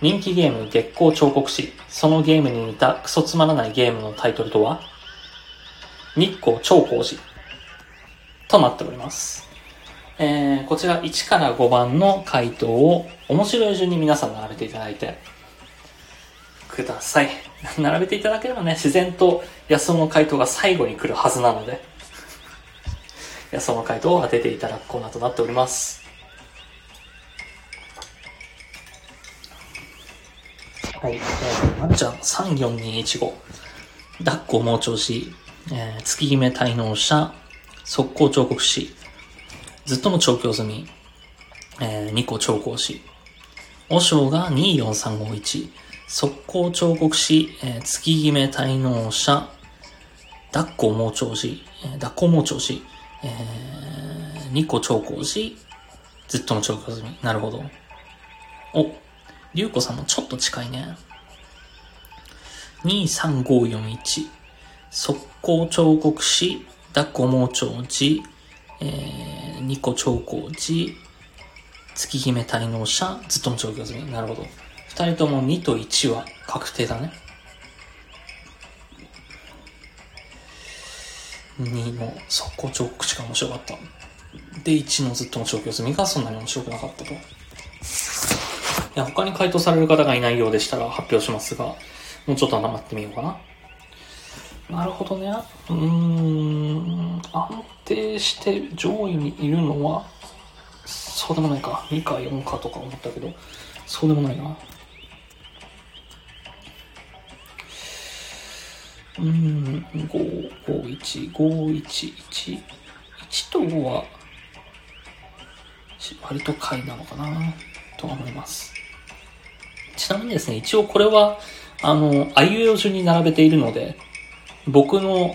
人気ゲーム、月光彫刻士。そのゲームに似たクソつまらないゲームのタイトルとは？日光超光寺。となっております。えー、こちら1から5番の回答を面白い順に皆さん並べていただいてください。並べていただければね、自然と安尾の回答が最後に来るはずなので、安尾の回答を当てていただくコーナーとなっております。はい、えー、まるちゃん34215、抱っこ盲腸師、えー、月姫滞納者、速攻彫刻師、ずっとも調教済み、えー、2個調校士。和尚が24351。速攻彫刻士、えー、月決め滞納者、抱っこ盲腸士、えー、抱っこ盲腸士、えー、2個調校士、ずっとも調教済み。なるほど。お、竜子さんもちょっと近いね。23541。速攻彫刻士、抱っこ盲腸士、えー、ニコ長光寺、月姫滞納者、ずっとも調教済み。なるほど。二人とも2と1は確定だね。2の速攻彫刻しか面白かった。で、1のずっとも調教済みがそんなに面白くなかったと。いや、他に回答される方がいないようでしたら発表しますが、もうちょっと黙ってみようかな。なるほどね。うーん、安定して上位にいるのは、そうでもないか。2か4かとか思ったけど、そうでもないな。うん、5、5、1、5、1、1、1と5は、割と下位なのかな、と思います。ちなみにですね、一応これは、あの、あいうえお順に並べているので、僕の、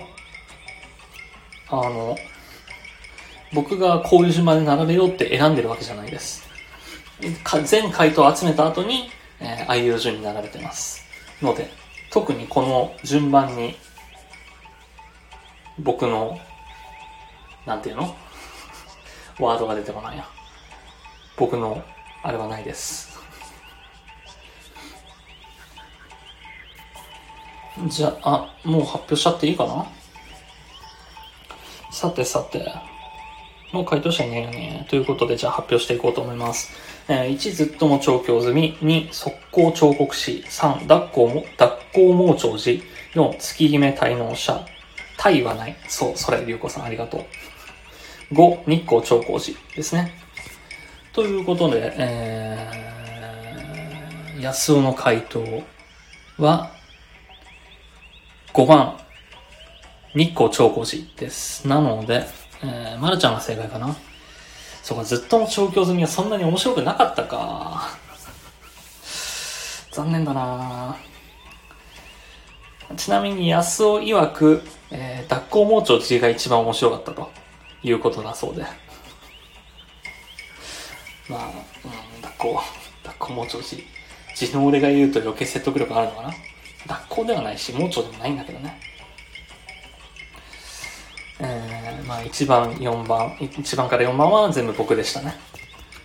あの、僕がこういう順番で並べようって選んでるわけじゃないです。全回答を集めた後に、えー、あいうえ順に並べてます。ので、特にこの順番に、僕の、なんていうの？ワードが出てこないや。僕の、あれはないです。じゃあ、もう発表しちゃっていいかな？さてさて。もう回答者いないよね。ということで、じゃあ発表していこうと思います。えー、1、ずっとも調教済み。2、速攻彫刻士。3、抱っこも、抱っこ盲腸寺。4、月姫滞納者。タイはない。そう、それ、りゅうこさんありがとう。5、日光長光寺ですね。ということで、えー、安尾の回答は、5番、日光長光寺です。なので、えー、まるちゃんが正解かな。そうか、ずっとも調教済みはそんなに面白くなかったか。残念だなちなみに安尾曰く、えー、脱行盲腸寺が一番面白かったということだそうで。まあ、うん、脱行、脱行盲腸寺。地の俺が言うと余計説得力あるのかな学校ではないし、盲腸でもないんだけどね。えーまあ1番、4番、1番から4番は全部僕でしたね。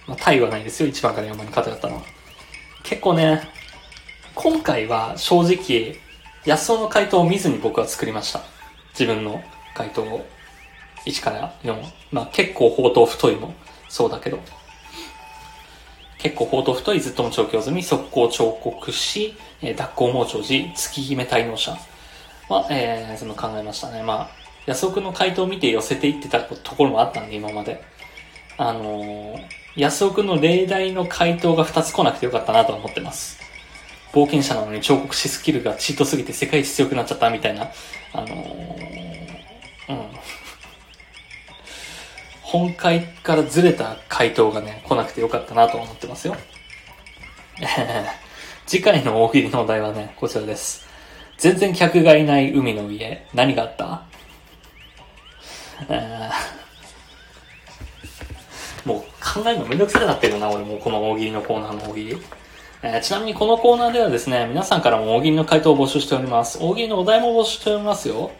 まあ、タイはないですよ、1番から4番に偏ったのは。結構ね、今回は正直、安尾の回答を見ずに僕は作りました。自分の回答を。1から4。まあ結構砲塔太いもそうだけど。結構砲塔太いずっとも調教済み、速攻彫刻師、えー、脱行盲腸寺、月姫滞納者は、えー、その考えましたね。まあ、安尾くんの回答を見て寄せていってたところもあったんで、今まで。あのー、安尾くんの例題の回答が2つ来なくてよかったなと思ってます。冒険者なのに彫刻師スキルがチートすぎて世界一強くなっちゃったみたいな、あのー、うん。本回からずれた回答がね、来なくてよかったなと思ってますよ。次回の大喜利のお題はね、こちらです。全然客がいない海の家、何があった？もう考えるのめんどくさくなってるな、俺もこの大喜利のコーナーの大喜利。えーちなみにこのコーナーではですね、皆さんからも大喜利の回答を募集しております。大喜利のお題も募集しておりますよ。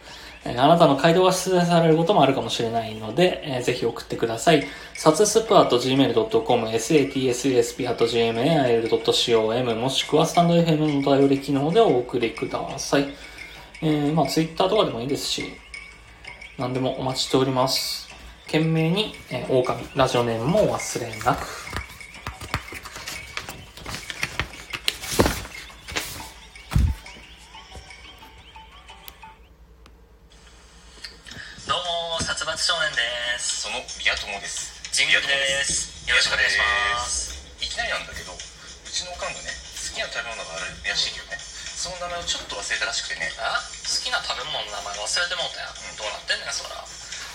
えーあなたの回答が出題されることもあるかもしれないので、えーぜひ送ってください。サツスプア .gmail.com、satsp.gmail.com、もしくはスタンド FM のお便り機能でお送りください。えー、まあツイッターとかでもいいですし、何でもお待ちしております。懸命に、えー、狼、ラジオネームもお忘れなく。どうも、殺伐少年です。その宮友ですジングルです。よろしくお願いします。いきなりなんだけどうちのおかんがね好きな食べ物があるらしいけどね、その名前をちょっと忘れたらしくてね。あ？好きな食べ物の名前忘れてもうたよ、うん。どうなってんねんそら。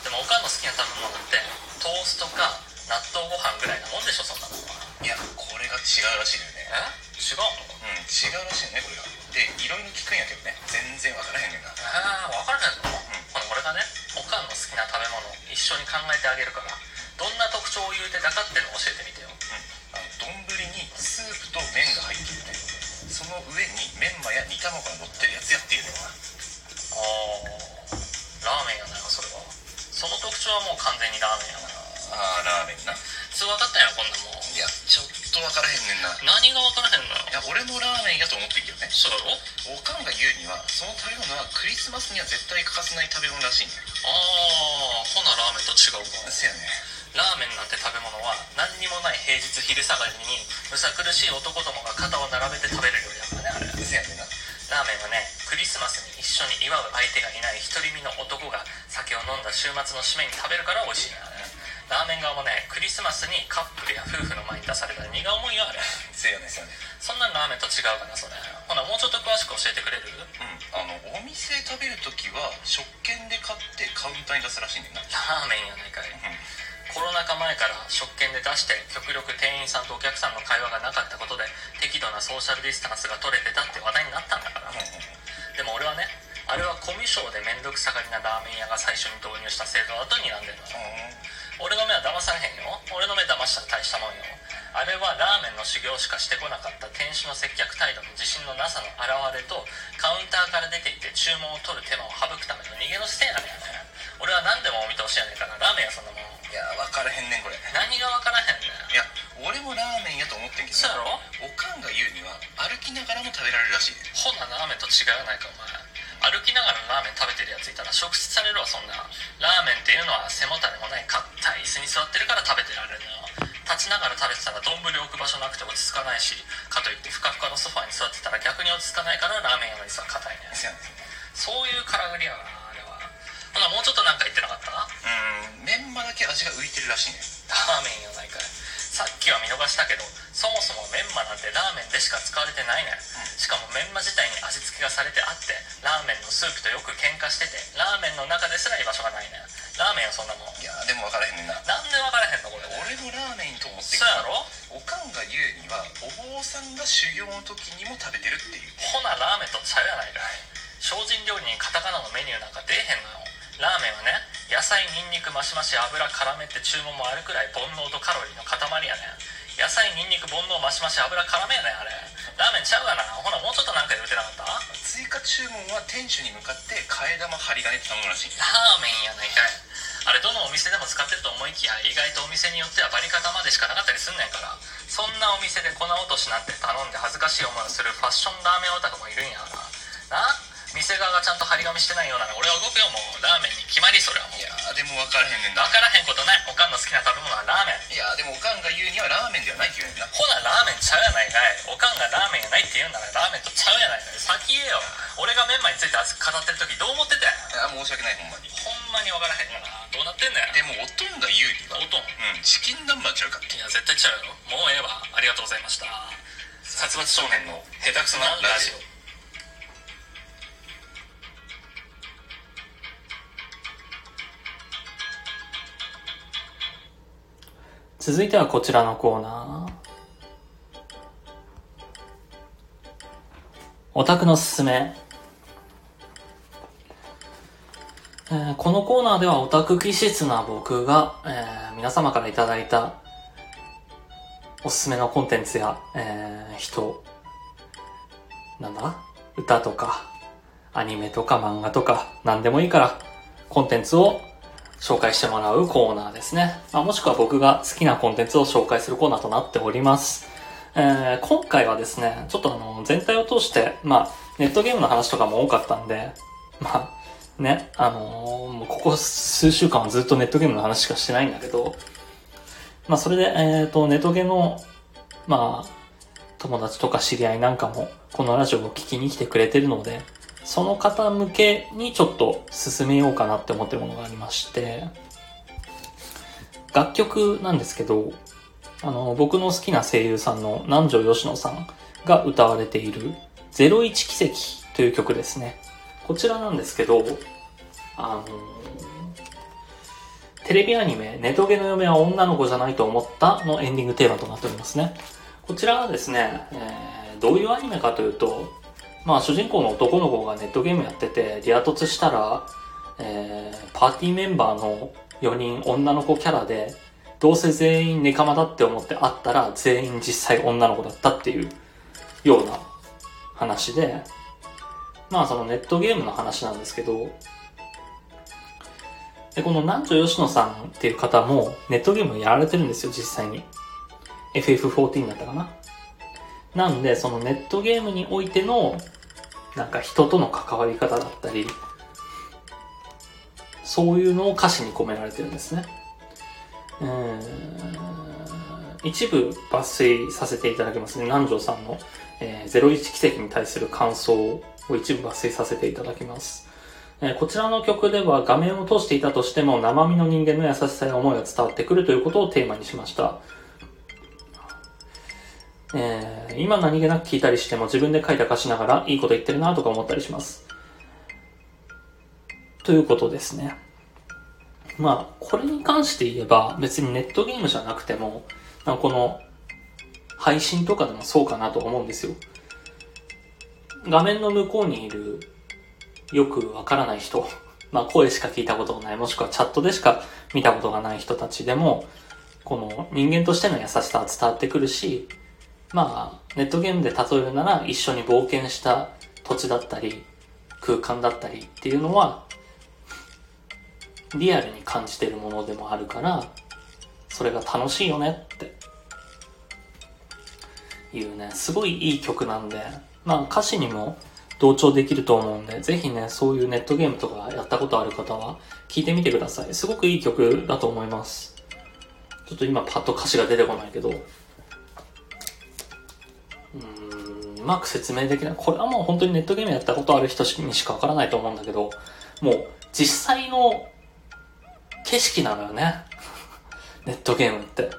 でもおかんの好きな食べ物ってトーストか納豆ご飯ぐらいなもんでしょそんなのいやこれが違うらしいのよね。え？違うの？うん違うらしいのねこれが。でいろいろ聞くんやけどね。全然わからへんねんな。ああ分からへんの、ほな俺がねおかんの好きな食べ物一緒に考えてあげるからどんな特徴を言うてたかっていうのを教えてみてよ。うん。あの丼にスープと麺が入ってるねその上にメンマや煮卵が乗ってるやつやっていうのよな。ああラーメンやなそれは。その特徴はもう完全にラーメンやな。あーラーメンな。普通分かったんやこんなもん。いやちょっとわからへんねんな。何が分からへんのよ。いや俺もラーメンやと思ってるけどね。そうだろ？おかんが言うにはその食べ物はクリスマスには絶対欠かせない食べ物らしいねああほなラーメンと違うかせやねラーメンなんて食べ物は何にもない平日昼下がりにむさ苦しい男どもが肩を並べて食べる。料ラーメンはねクリスマスに一緒に祝う相手がいない独り身の男が酒を飲んだ週末の締めに食べるから美味しいねあれラーメン側もねクリスマスにカップルや夫婦の前に出された荷が重いよあれせやねんせやねんそんなんラーメンと違うかなそれ。ほなもうちょっと詳しく教えてくれる？うんあのお店で食べるときは食券で買ってカウンターに出すらしいねんな。ラーメンやないかい。うんコロナ禍前から食券で出して極力店員さんとお客さんの会話がなかったことで適度なソーシャルディスタンスが取れてたって話題になったんだから。でも俺はねあれはコミュ障で面倒くさがりなラーメン屋が最初に導入した制度だと睨んでるの。俺の目は騙されへんよ。俺の目騙したら大したもんよ。あれはラーメンの修行しかしてこなかった店主の接客態度の自信のなさの表れとカウンターから出ていって注文を取る手間を省くための逃げの姿勢なんやね俺は何でもお見通しやねんからラーメンやそんなもんいや分からへんねんこれ。い何が分からへんねん。や俺もラーメンやと思ってんけどそうやろ？おかんが言うには歩きながらも食べられるらしいねほなラーメンと違うやないかお前。歩きながらラーメン食べてるやついたら食質されるわそんな。ラーメンっていうのは背もたれもない硬い椅子に座ってるから食べてられるのよ。立ちながら食べてたら丼置く場所なくて落ち着かないしかといってふかふかのソファーに座ってたら逆に落ち着かないからラーメン屋の椅子は硬いねそういうからくりやなほなもうちょっとなんか言ってなかった？うんメンマだけ味が浮いてるらしいね。ラーメンやないかいさっきは見逃したけどそもそもメンマなんてラーメンでしか使われてないねん。しかもメンマ自体に味付けがされてあってラーメンのスープとよく喧嘩しててラーメンの中ですら居場所がないねんラーメンはそんなもん。いやでも分からへんねんな。なんで分からへんの？これ。俺もラーメンと思ってそうやろ？おかんが言うにはお坊さんが修行の時にも食べてるっていう。ほなラーメンとちゃうやないかい。精進料理にカタカナのメニューなんか出えへんのよラーメンはね野菜ニンニクマシマシ油絡めって注文もあるくらい煩悩とカロリーの塊やねん。野菜ニンニク煩悩マシマシ油絡めやねんあれ。ラーメンちゃうがな。ほなもうちょっとなんか言うてなかった？追加注文は店主に向かって替え玉針金って頼むらしい。ラーメンやないかい。あれどのお店でも使ってると思いきや意外とお店によってはバリカタまでしかなかったりすんねんから。そんなお店で粉落としなんて頼んで恥ずかしい思いをするファッションラーメンオタクもいるんやからな店側がちゃんと張り紙してないようなら俺は動くよもう。ラーメンに決まりそれはもう。いやーでも分からへんねんな。分からへんことない。おかんの好きな食べ物はラーメン。いやーでもおかんが言うにはラーメンではないって言うねんな。ほなラーメンちゃうやないかい。おかんがラーメンやないって言うんならラーメンとちゃうやないかい先言えよ。俺がメンマについて熱く語ってる時どう思ってたんや。いや申し訳ないほんまにほんまに分からへんがな。どうなってんねんでもおとんが言うにはおとん。うんチキン南蛮ちゃうかいや絶対ちゃうよ。もうええわ。ありがとうございました。殺伐少年の下手くそなラジオ続いてはこちらのコーナー。オタクのすすめ、えーこのコーナーではオタク気質な僕が、えー皆様からいただいたおすすめのコンテンツや、えー人、なんだ？歌とか、アニメとか漫画とか、何でもいいから、コンテンツを紹介してもらうコーナーですね。まあ、もしくは僕が好きなコンテンツを紹介するコーナーとなっております。えー今回はですね、ちょっとあの、全体を通して、まあ、ネットゲームの話とかも多かったんで、まあ、ね、あのーもうここ数週間はずっとネットゲームの話しかしてないんだけど、まあ、それで、えっ、と、ネトゲの、まあ、友達とか知り合いなんかも、このラジオを聞きに来てくれてるので、その方向けにちょっと進めようかなって思ってるものがありまして、楽曲なんですけど、あの、僕の好きな声優さんの南條吉野さんが歌われている01奇跡という曲ですね。こちらなんですけど、あの、テレビアニメ、ネトゲの嫁は女の子じゃないと思ったのエンディングテーマとなっておりますね。こちらはですね、えーどういうアニメかというと、まあ主人公の男の子がネットゲームやってて、リア突したら、えーパーティーメンバーの4人女の子キャラで、どうせ全員ネカマだって思って会ったら全員実際女の子だったっていうような話で、まあそのネットゲームの話なんですけど、で、この南條吉野さんっていう方もネットゲームやられてるんですよ、実際に。FF14 だったかな。なんで、そのネットゲームにおいての、なんか人との関わり方だったり、そういうのを歌詞に込められてるんですね。うん一部抜粋させていただきますね。南條さんの、えー、01奇跡に対する感想を一部抜粋させていただきます。えーこちらの曲では画面を通していたとしても生身の人間の優しさや思いが伝わってくるということをテーマにしました。えー今何気なく聞いたりしても自分で書いた歌詞ながらいいこと言ってるなとか思ったりします。ということですね。まあ、これに関して言えば別にネットゲームじゃなくても、なんかこの配信とかでもそうかなと思うんですよ。画面の向こうにいるよくわからない人、まあ声しか聞いたことがない、もしくはチャットでしか見たことがない人たちでも、この人間としての優しさは伝わってくるし、まあ、ネットゲームで例えるなら一緒に冒険した土地だったり、空間だったりっていうのは、リアルに感じてるものでもあるから、それが楽しいよねっていうね、すごいいい曲なんで、まあ歌詞にも同調できると思うんで、ぜひね、そういうネットゲームとかやったことある方は聞いてみてください。すごくいい曲だと思います。ちょっと今パッと歌詞が出てこないけど、う、まく説明できない。これはもう本当にネットゲームやったことある人にしかわからないと思うんだけど、もう実際の景色なのよね。ネットゲームって。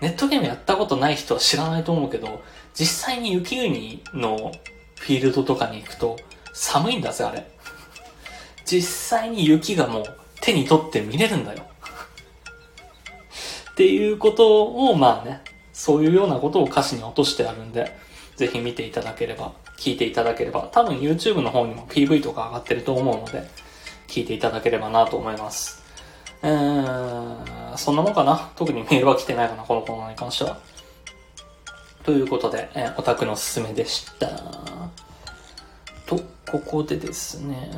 ネットゲームやったことない人は知らないと思うけど、実際に雪国のフィールドとかに行くと寒いんだぜ、あれ。実際に雪がもう手に取って見れるんだよ。っていうことを、まあね、そういうようなことを歌詞に落としてあるんで、ぜひ見ていただければ、聞いていただければ、多分 YouTube の方にも PV とか上がってると思うので、聞いていただければなと思います。うーん、そんなもんかな？特にメールは来てないかな、このコーナーに関しては。ということで、えオタクのすすめでした。と、ここでですね、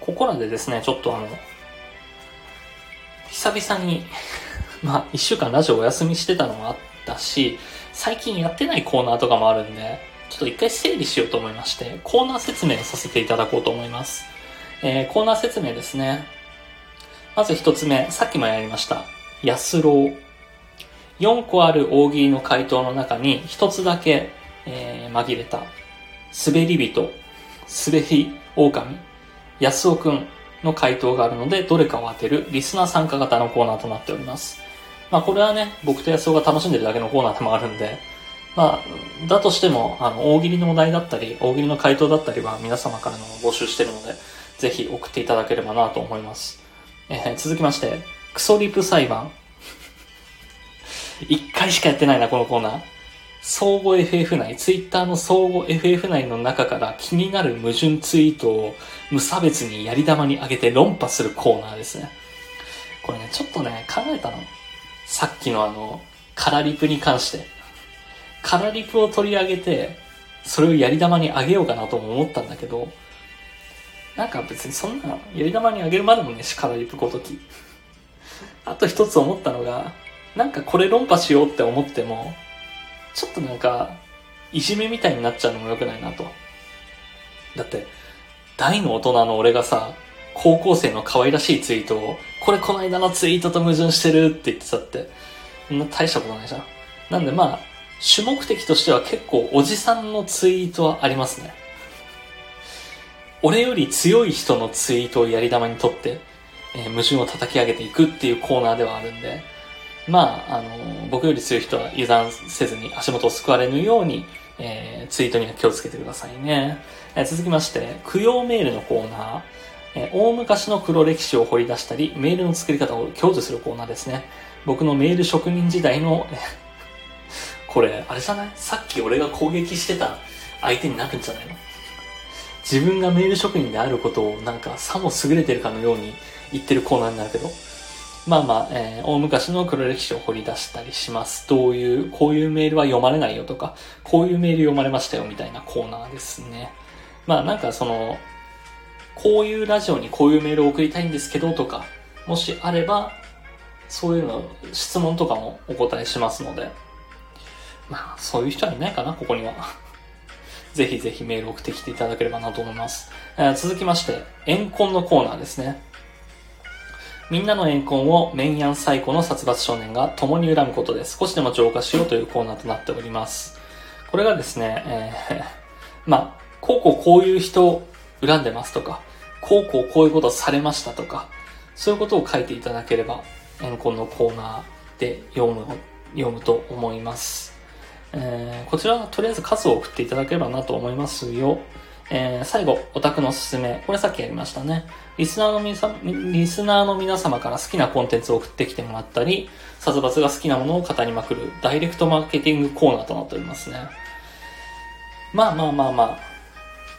ここらでですね、ちょっとあの、久々に まあ、一週間ラジオお休みしてたのもあったし、最近やってないコーナーとかもあるんで、ちょっと一回整理しようと思いまして、コーナー説明をさせていただこうと思います。えー、コーナー説明ですね。まず一つ目、さっきもやりました。安郎。4個ある大喜利の回答の中に一つだけ、えー、紛れた、滑り人、滑り狼、安尾くんの回答があるので、どれかを当てるリスナー参加型のコーナーとなっております。まあこれはね、僕と安尾が楽しんでるだけのコーナーでもあるんで、まあ、だとしても、あの、大喜利のお題だったり、大喜利の回答だったりは皆様からの募集してるので、ぜひ送っていただければなと思います。えー、続きまして、クソリプ裁判。一回しかやってないな、このコーナー。相互 FF 内、ツイッターの相互 FF 内の中から気になる矛盾ツイートを無差別にやり玉に上げて論破するコーナーですね。これね、ちょっとね、考えたの。さっきのあの、カラリプに関して。カラリプを取り上げて、それをやり玉に上げようかなとも思ったんだけど、なんか別にそんな、やり玉にあげるまでもねし、カラリプごとき。あと一つ思ったのが、なんかこれ論破しようって思っても、ちょっとなんか、いじめみたいになっちゃうのも良くないなと。だって、大の大人の俺がさ、高校生の可愛らしいツイートを、これこの間のツイートと矛盾してるって言ってたって、そんな大したことないじゃん。なんでまあ、主目的としては結構おじさんのツイートはありますね。俺より強い人のツイートをやり玉にとって、えー、矛盾を叩き上げていくっていうコーナーではあるんで、まあ、あの、僕より強い人は油断せずに足元を救われぬように、えー、ツイートには気をつけてくださいね。えー、続きまして、供養メールのコーナー。えー、大昔の黒歴史を掘り出したり、メールの作り方を享受するコーナーですね。僕のメール職人時代の、これ、あれじゃない？さっき俺が攻撃してた相手になるんじゃないの？自分がメール職人であることをなんかさも優れてるかのように言ってるコーナーになるけど、まあまあ、えー、大昔の黒歴史を掘り出したりします。どういう、こういうメールは読まれないよとか、こういうメール読まれましたよみたいなコーナーですね。まあなんかその、こういうラジオにこういうメールを送りたいんですけどとか、もしあれば、そういうの、質問とかもお答えしますので、まあそういう人はいないかな、ここには。ぜひぜひメール送ってきていただければなと思います。えー、続きまして、怨恨のコーナーですね。みんなの怨恨をメンヤン最古の殺伐少年が共に恨むことで少しでも浄化しようというコーナーとなっております。これがですね、えー、まあ、こうこうこういう人を恨んでますとか、こうこうこういうことされましたとか、そういうことを書いていただければ、怨恨のコーナーで読む、読むと思います。えー、こちらはとりあえず数を送っていただければなと思いますよ。えー、最後、オタクのおすすめ。これさっきやりましたね。リスナーの皆様、リスナーの皆様から好きなコンテンツを送ってきてもらったり、サズバツが好きなものを語りまくるダイレクトマーケティングコーナーとなっておりますね。まあまあまあまあ、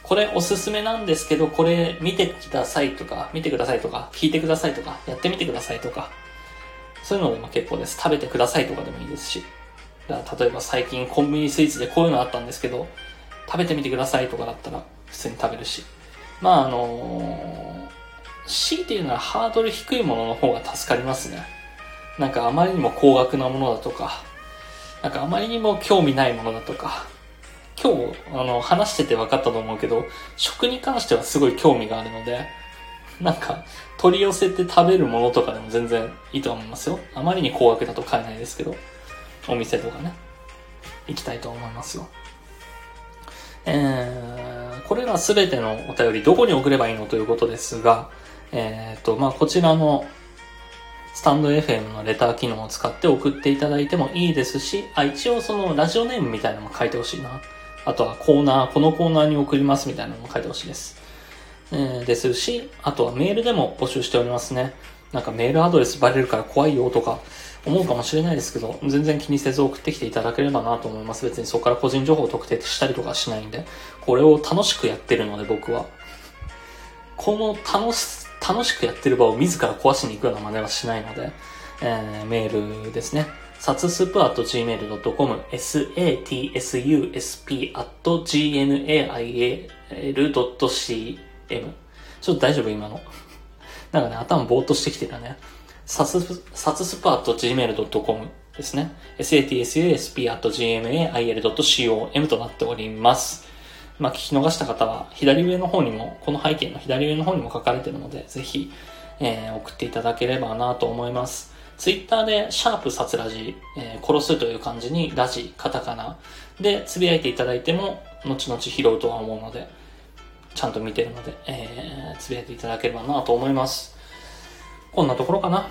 これおすすめなんですけど、これ見てくださいとか、見てくださいとか、聞いてくださいとか、やってみてくださいとか、そういうのでも結構です。食べてくださいとかでもいいですし。例えば最近コンビニスイーツでこういうのあったんですけど、食べてみてくださいとかだったら普通に食べるし。まああのー、強いて言うのはハードル低いものの方が助かりますね。なんかあまりにも高額なものだとか、なんかあまりにも興味ないものだとか、今日、あの、話してて分かったと思うけど、食に関してはすごい興味があるので、なんか、取り寄せて食べるものとかでも全然いいと思いますよ。あまりに高額だと買えないですけど。お店とかね、行きたいと思いますよ。えー、これらすべてのお便りどこに送ればいいのということですが、えっ、ー、と、まあ、こちらのスタンド FM のレター機能を使って送っていただいてもいいですし、あ、一応そのラジオネームみたいなのも書いてほしいな。あとはコーナー、このコーナーに送りますみたいなのも書いてほしいです。えー、ですし、あとはメールでも募集しておりますね。なんかメールアドレスバレるから怖いよとか、思うかもしれないですけど、全然気にせず送ってきていただければなと思います。別にそこから個人情報を特定したりとかしないんで、これを楽しくやってるので僕は。この楽し、楽しくやってる場を自ら壊しに行くような真似はしないので、えー、メールですね。サツスプ at gmail.com、satsusp at gmail.cm ちょっと大丈夫今の？なんかね、頭ぼーっとしてきてるね。サツス、サツスパ .gmail.com ですね。satsusp.gmail.com となっております。まあ、聞き逃した方は、左上の方にも、この背景の左上の方にも書かれてるので、ぜひ、えー送っていただければなと思います。ツイッターで、シャープサツラジ、えー殺すという漢字に、ラジ、カタカナで、つぶやいていただいても、後々拾うとは思うので、ちゃんと見てるので、えー、つぶやいていただければなと思います。こんなところかな。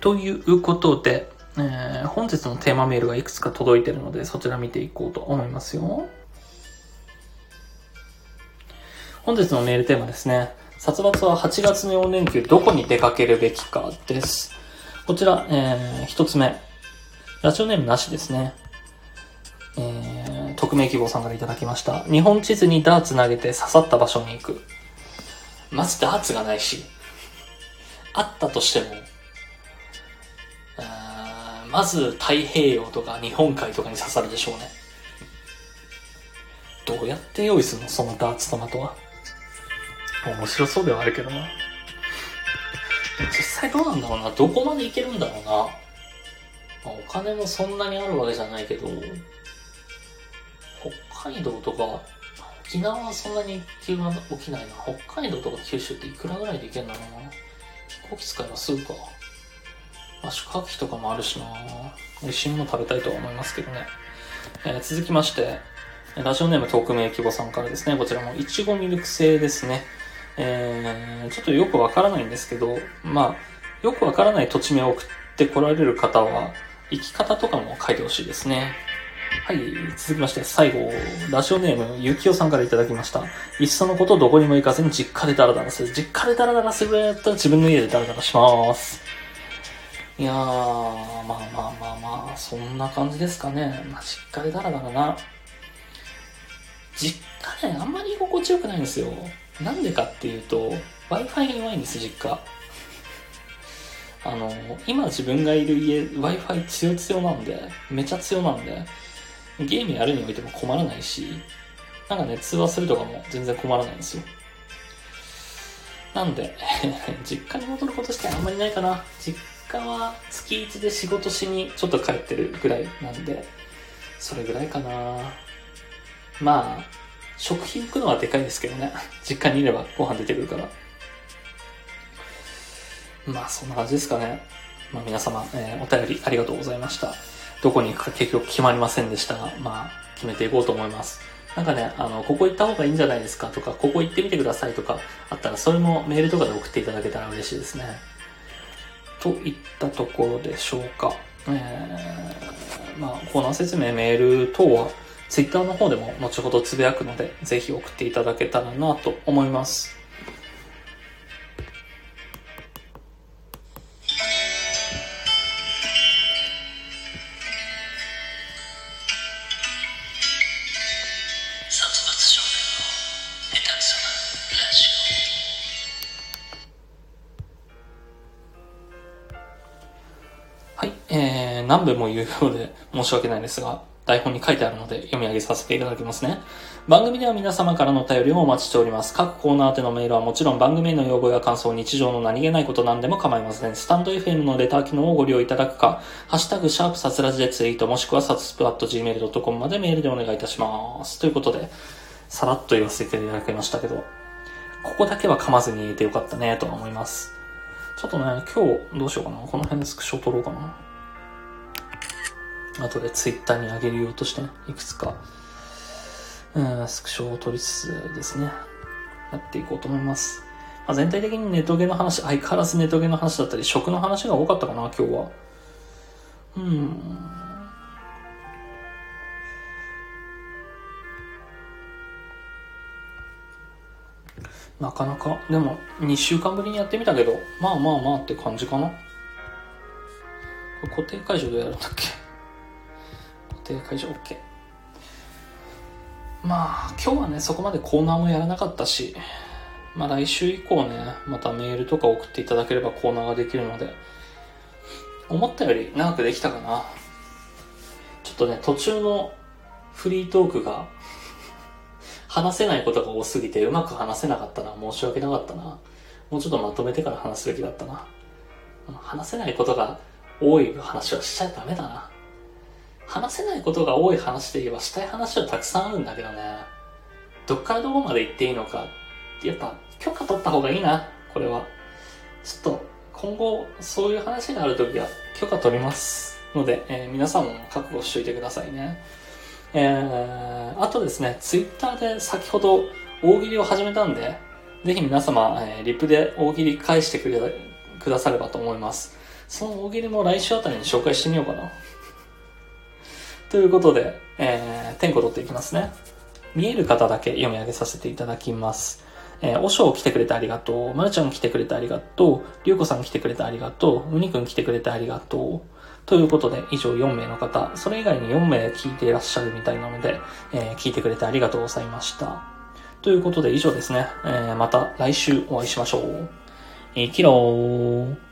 ということで、えー本日のテーマメールがいくつか届いてるので、そちら見ていこうと思いますよ。本日のメールテーマですね。殺伐は8月の4連休どこに出かけるべきかです。こちら、えー、一つ目。ラジオネームなしですね。えー、匿名希望さんからいただきました。日本地図にダーツ投げて刺さった場所に行く。まずダーツがないし、あったとしても、まず太平洋とか日本海とかに刺さるでしょうね。どうやって用意するの？そのダーツトマトは。面白そうではあるけどな。実際どうなんだろうな。どこまで行けるんだろうな。まあお金もそんなにあるわけじゃないけど、北海道とか、沖縄はそんなに急が起きないな。北海道とか九州っていくらぐらいで行けるんだろうな。飛行機使えばすぐか。まあ、宿泊費とかもあるしな。美味しいもの食べたいとは思いますけどね。えー続きまして、ラジオネーム匿名希望さんからですね、こちらもいちごミルク製ですね。えー、ちょっとよくわからないんですけど、まあ、よくわからない土地名を送って来られる方は、生き方とかも書いてほしいですね。はい、続きまして、最後、ラジオネーム、ゆきおさんからいただきました。いっそのことどこにも行かずに実家でダラダラする。実家でダラダラするぐらいだったら自分の家でダラダラします。いやー、まあまあまあまあ、そんな感じですかね。まあ、実家でダラダラな。実家ね、あんまり居心地よくないんですよ。なんでかっていうと、Wi-Fi に弱いんです、実家。あの、今自分がいる家、Wi-Fi 強強なんで、めちゃ強なんで、ゲームやるにおいても困らないし、なんかね、通話するとかも全然困らないんですよ。なんで、実家に戻ることしてあんまりないかな。実家は月1で仕事しにちょっと帰ってるぐらいなんで、それぐらいかな。まあ、食費浮くのはでかいですけどね。実家にいればご飯出てくるから。まあ、そんな感じですかね。まあ、皆様、えーお便りありがとうございました。どこに行くか結局決まりませんでしたが、まあ、決めていこうと思います。なんかね、あの、ここ行った方がいいんじゃないですかとか、ここ行ってみてくださいとか、あったら、それもメールとかで送っていただけたら嬉しいですね。といったところでしょうか。えー、まあ、コーナー説明、メール等は、ツイッターの方でも後ほどつぶやくので、ぜひ送っていただけたらなと思います。はい、えー、何べも言うようで申し訳ないですが、台本に書いてあるので読み上げさせていただきますね。番組では皆様からのお便りをお待ちしております。各コーナー宛てのメールはもちろん番組への要望や感想、日常の何気ないこと何でも構いません。スタンド FM のレター機能をご利用いただくか、ハッシュタグ、シャープサツラジでツイート、もしくはサツスプラット .gmail.com までメールでお願いいたします。ということで、さらっと言わせていただきましたけど、ここだけは噛まずに言えてよかったね、と思います。ちょっとね、今日どうしようかな。この辺でスクショ撮ろうかな。後でツイッターに上げるようとして、ね、いくつか、うん、スクショを撮りつつですね、やっていこうと思います。まあ、全体的にネトゲの話、相変わらずネトゲの話だったり、食の話が多かったかな、今日は。うん。なかなか、でも、2週間ぶりにやってみたけど、まあまあまあって感じかな。固定解除でやるんだっけ？定解除 OK。まあ、今日はね、そこまでコーナーもやらなかったし、まあ来週以降ね、またメールとか送っていただければコーナーができるので、思ったより長くできたかな。ちょっとね、途中のフリートークが、話せないことが多すぎてうまく話せなかったな。申し訳なかったな。もうちょっとまとめてから話すべきだったな。話せないことが多い話はしちゃダメだな。話せないことが多い話で言えばしたい話はたくさんあるんだけどね。どっからどこまで行っていいのか。やっぱ許可取った方がいいな。これは。ちょっと今後そういう話があるときは許可取ります。ので、えー皆さんも覚悟しといてくださいね。えー、あとですね、ツイッターで先ほど大喜利を始めたんで、ぜひ皆様、えーリプで大喜利返してくれくださればと思います。その大喜利も来週あたりに紹介してみようかな。ということで、えー、点呼取っていきますね。見える方だけ読み上げさせていただきます。えー、おしょう来てくれてありがとう。まるちゃん来てくれてありがとう。りゅうこさん来てくれてありがとう。うにくん来てくれてありがとう。ということで、以上4名の方、それ以外に4名聞いていらっしゃるみたいなので、えー聞いてくれてありがとうございました。ということで以上ですね。えーまた来週お会いしましょう。生きろー。